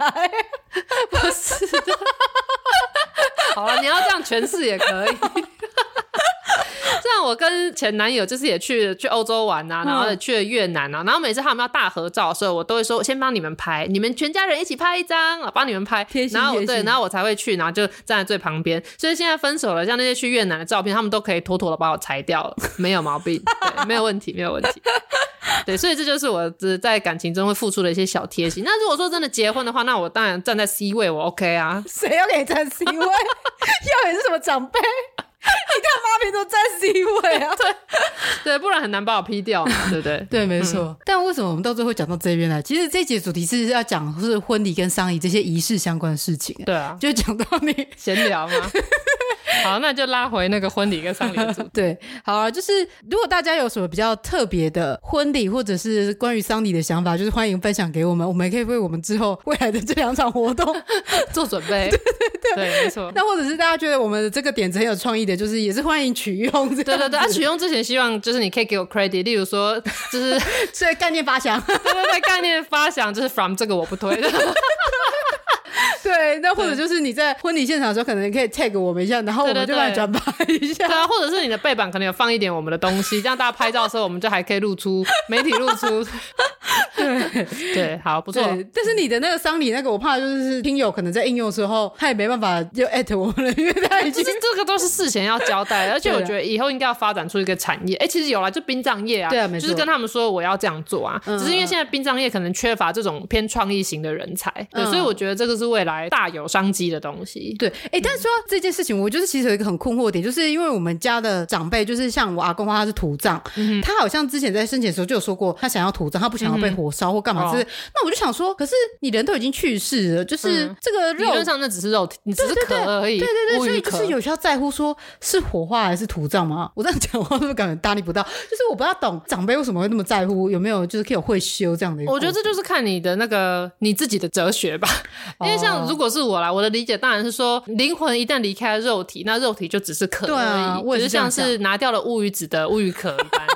不是的。好了，你要这样诠释也可以。像我跟前男友就是也去去欧洲玩啊，然后也去了越南啊，然后每次他们要大合照的时候，我都会说我先帮你们拍，你们全家人一起拍一张，我帮你们拍，然后对，然后我才会去，然后就站在最旁边。所以现在分手了，像那些去越南的照片，他们都可以妥妥的把我裁掉了，没有毛病，对，没有问题，没有问题。对，所以这就是我在感情中会付出的一些小贴心。那如果说真的结婚的话，那我当然站在 C 位，我 OK 啊。谁要给你站 C 位？要你是什么长辈？你看妈咪都在 C 位啊，对对，不然很难把我 P 掉嘛，对不对？对，没错。嗯、但为什么我们到最后讲到这边来？其实这一节主题是要讲是婚礼跟丧礼这些仪式相关的事情。对啊，就讲到你闲聊嘛。好，那就拉回那个婚礼跟丧礼组。对，好啊，就是如果大家有什么比较特别的婚礼或者是关于丧礼的想法，就是欢迎分享给我们，我们也可以为我们之后未来的这两场活动 做准备。对对对，对，没错。那或者是大家觉得我们的这个点子很有创意的，就是也是欢迎取用。对对对，啊，取用之前希望就是你可以给我 credit，例如说就是这概念发想，对对对，概念发想就是 from 这个我不推。对，那或者就是你在婚礼现场的时候，可能可以 tag 我们一下，然后我们就来转发一下。对啊，或者是你的背板可能有放一点我们的东西，这样大家拍照的时候，我们就还可以露出媒体露出。对对，好，不错。但是你的那个丧礼那个，我怕就是听友可能在应用的时候，他也没办法就 at 我们了，因为他已经其实这个都是事前要交代，而且我觉得以后应该要发展出一个产业。哎，其实有了，就殡葬业啊，对啊，没错，就是跟他们说我要这样做啊，只是因为现在殡葬业可能缺乏这种偏创意型的人才，对，所以我觉得这个是未来大有商机的东西。对，哎，但是说这件事情，我就是其实有一个很困惑的点，就是因为我们家的长辈，就是像我阿公他是土葬，他好像之前在生前的时候就有说过，他想要土葬，他不想要被火烧或干嘛，就是那我就想说，可是你人都已经去世了，就是这个肉，理论上那只是肉体，你只是壳而已，对对对，所以就是有需要在乎说是火化还是土葬吗？我这样讲 话是不是感觉大逆不道？就是我不要懂长辈为什么会那么在乎有没有就是可以有会修这样的。我觉得这就是看你的那个你自己的哲学吧，因为像如果是我啦，我的理解当然是说，灵魂一旦离开了肉体，那肉体就只是壳而已，就是像是拿掉了乌鱼子的乌鱼壳一般。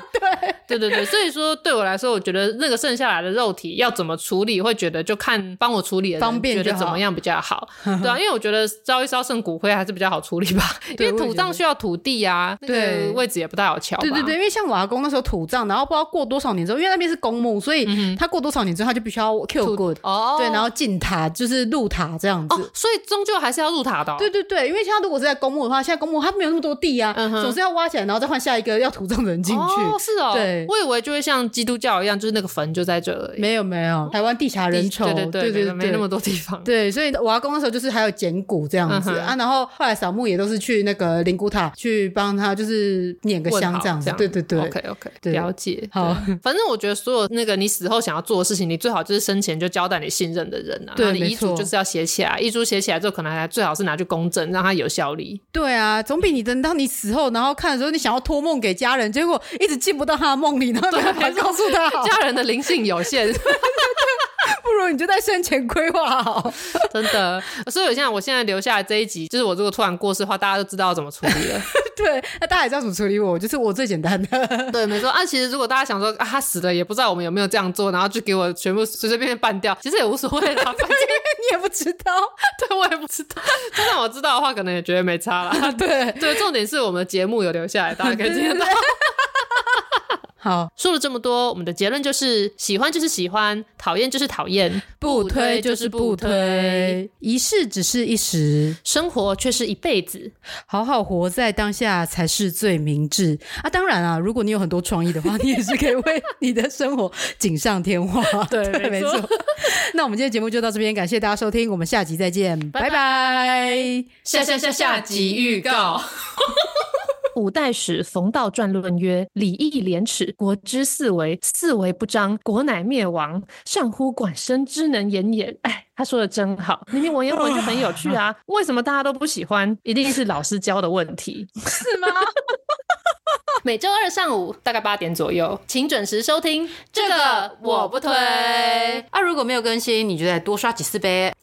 对。对对对，所以说对我来说，我觉得那个剩下来的肉体要怎么处理，会觉得就看帮我处理的人方便觉得怎么样比较好，对啊，因为我觉得烧一烧剩骨灰还是比较好处理吧，因为土葬需要土地啊，对，位置也不太好瞧。对对对，因为像我阿公那时候土葬，然后不知道过多少年之后，因为那边是公墓，所以他过多少年之后他就必须要 kill good 哦，对，然后进塔就是入塔这样子，所以终究还是要入塔的。对对对，因为像如果是在公墓的话，现在公墓它没有那么多地啊，总是要挖起来，然后再换下一个要土葬的人进去。哦，是哦，对。我以为就会像基督教一样，就是那个坟就在这里。没有没有，台湾地狭人稠，对对对，没那么多地方。对，所以我阿公那时候就是还有捡骨这样子啊，然后后来扫墓也都是去那个灵骨塔去帮他，就是念个香这样子。对对对，OK OK，了解。好，反正我觉得所有那个你死后想要做的事情，你最好就是生前就交代你信任的人啊。对，遗嘱就是要写起来，遗嘱写起来之后，可能还最好是拿去公证，让它有效力。对啊，总比你等到你死后，然后看的时候你想要托梦给家人，结果一直进不到他的梦里，然后。还告诉他，家人的灵性有限，不 不如你就在生前规划好，真的。所以我现在我现在留下来这一集，就是我如果突然过世的话，大家都知道怎么处理了。对，那大家也知道怎么处理我，就是我最简单的。对，没错。啊，其实如果大家想说啊，他死了也不知道我们有没有这样做，然后就给我全部随随便便办掉，其实也无所谓啦。反正 你也不知道，对我也不知道。就算我知道的话，可能也觉得没差啦。对对，重点是我们的节目有留下来，大家可以听得到。好，说了这么多，我们的结论就是：喜欢就是喜欢，讨厌就是讨厌，不推就是不推。一世只是一时，生活却是一辈子。好好活在当下才是最明智啊！当然啊，如果你有很多创意的话，你也是可以为你的生活锦上添花。对，对，没错。那我们今天节目就到这边，感谢大家收听，我们下集再见，拜拜。拜拜下下下下集预告。五代史冯道传论曰：礼义廉耻，国之四维，四维不张，国乃灭亡。上乎管身之能言也。哎，他说的真好，明明文言文就很有趣啊，为什么大家都不喜欢？一定是老师教的问题，是吗？每周二上午大概八点左右，请准时收听。这个我不推。啊，如果没有更新，你就再多刷几次呗。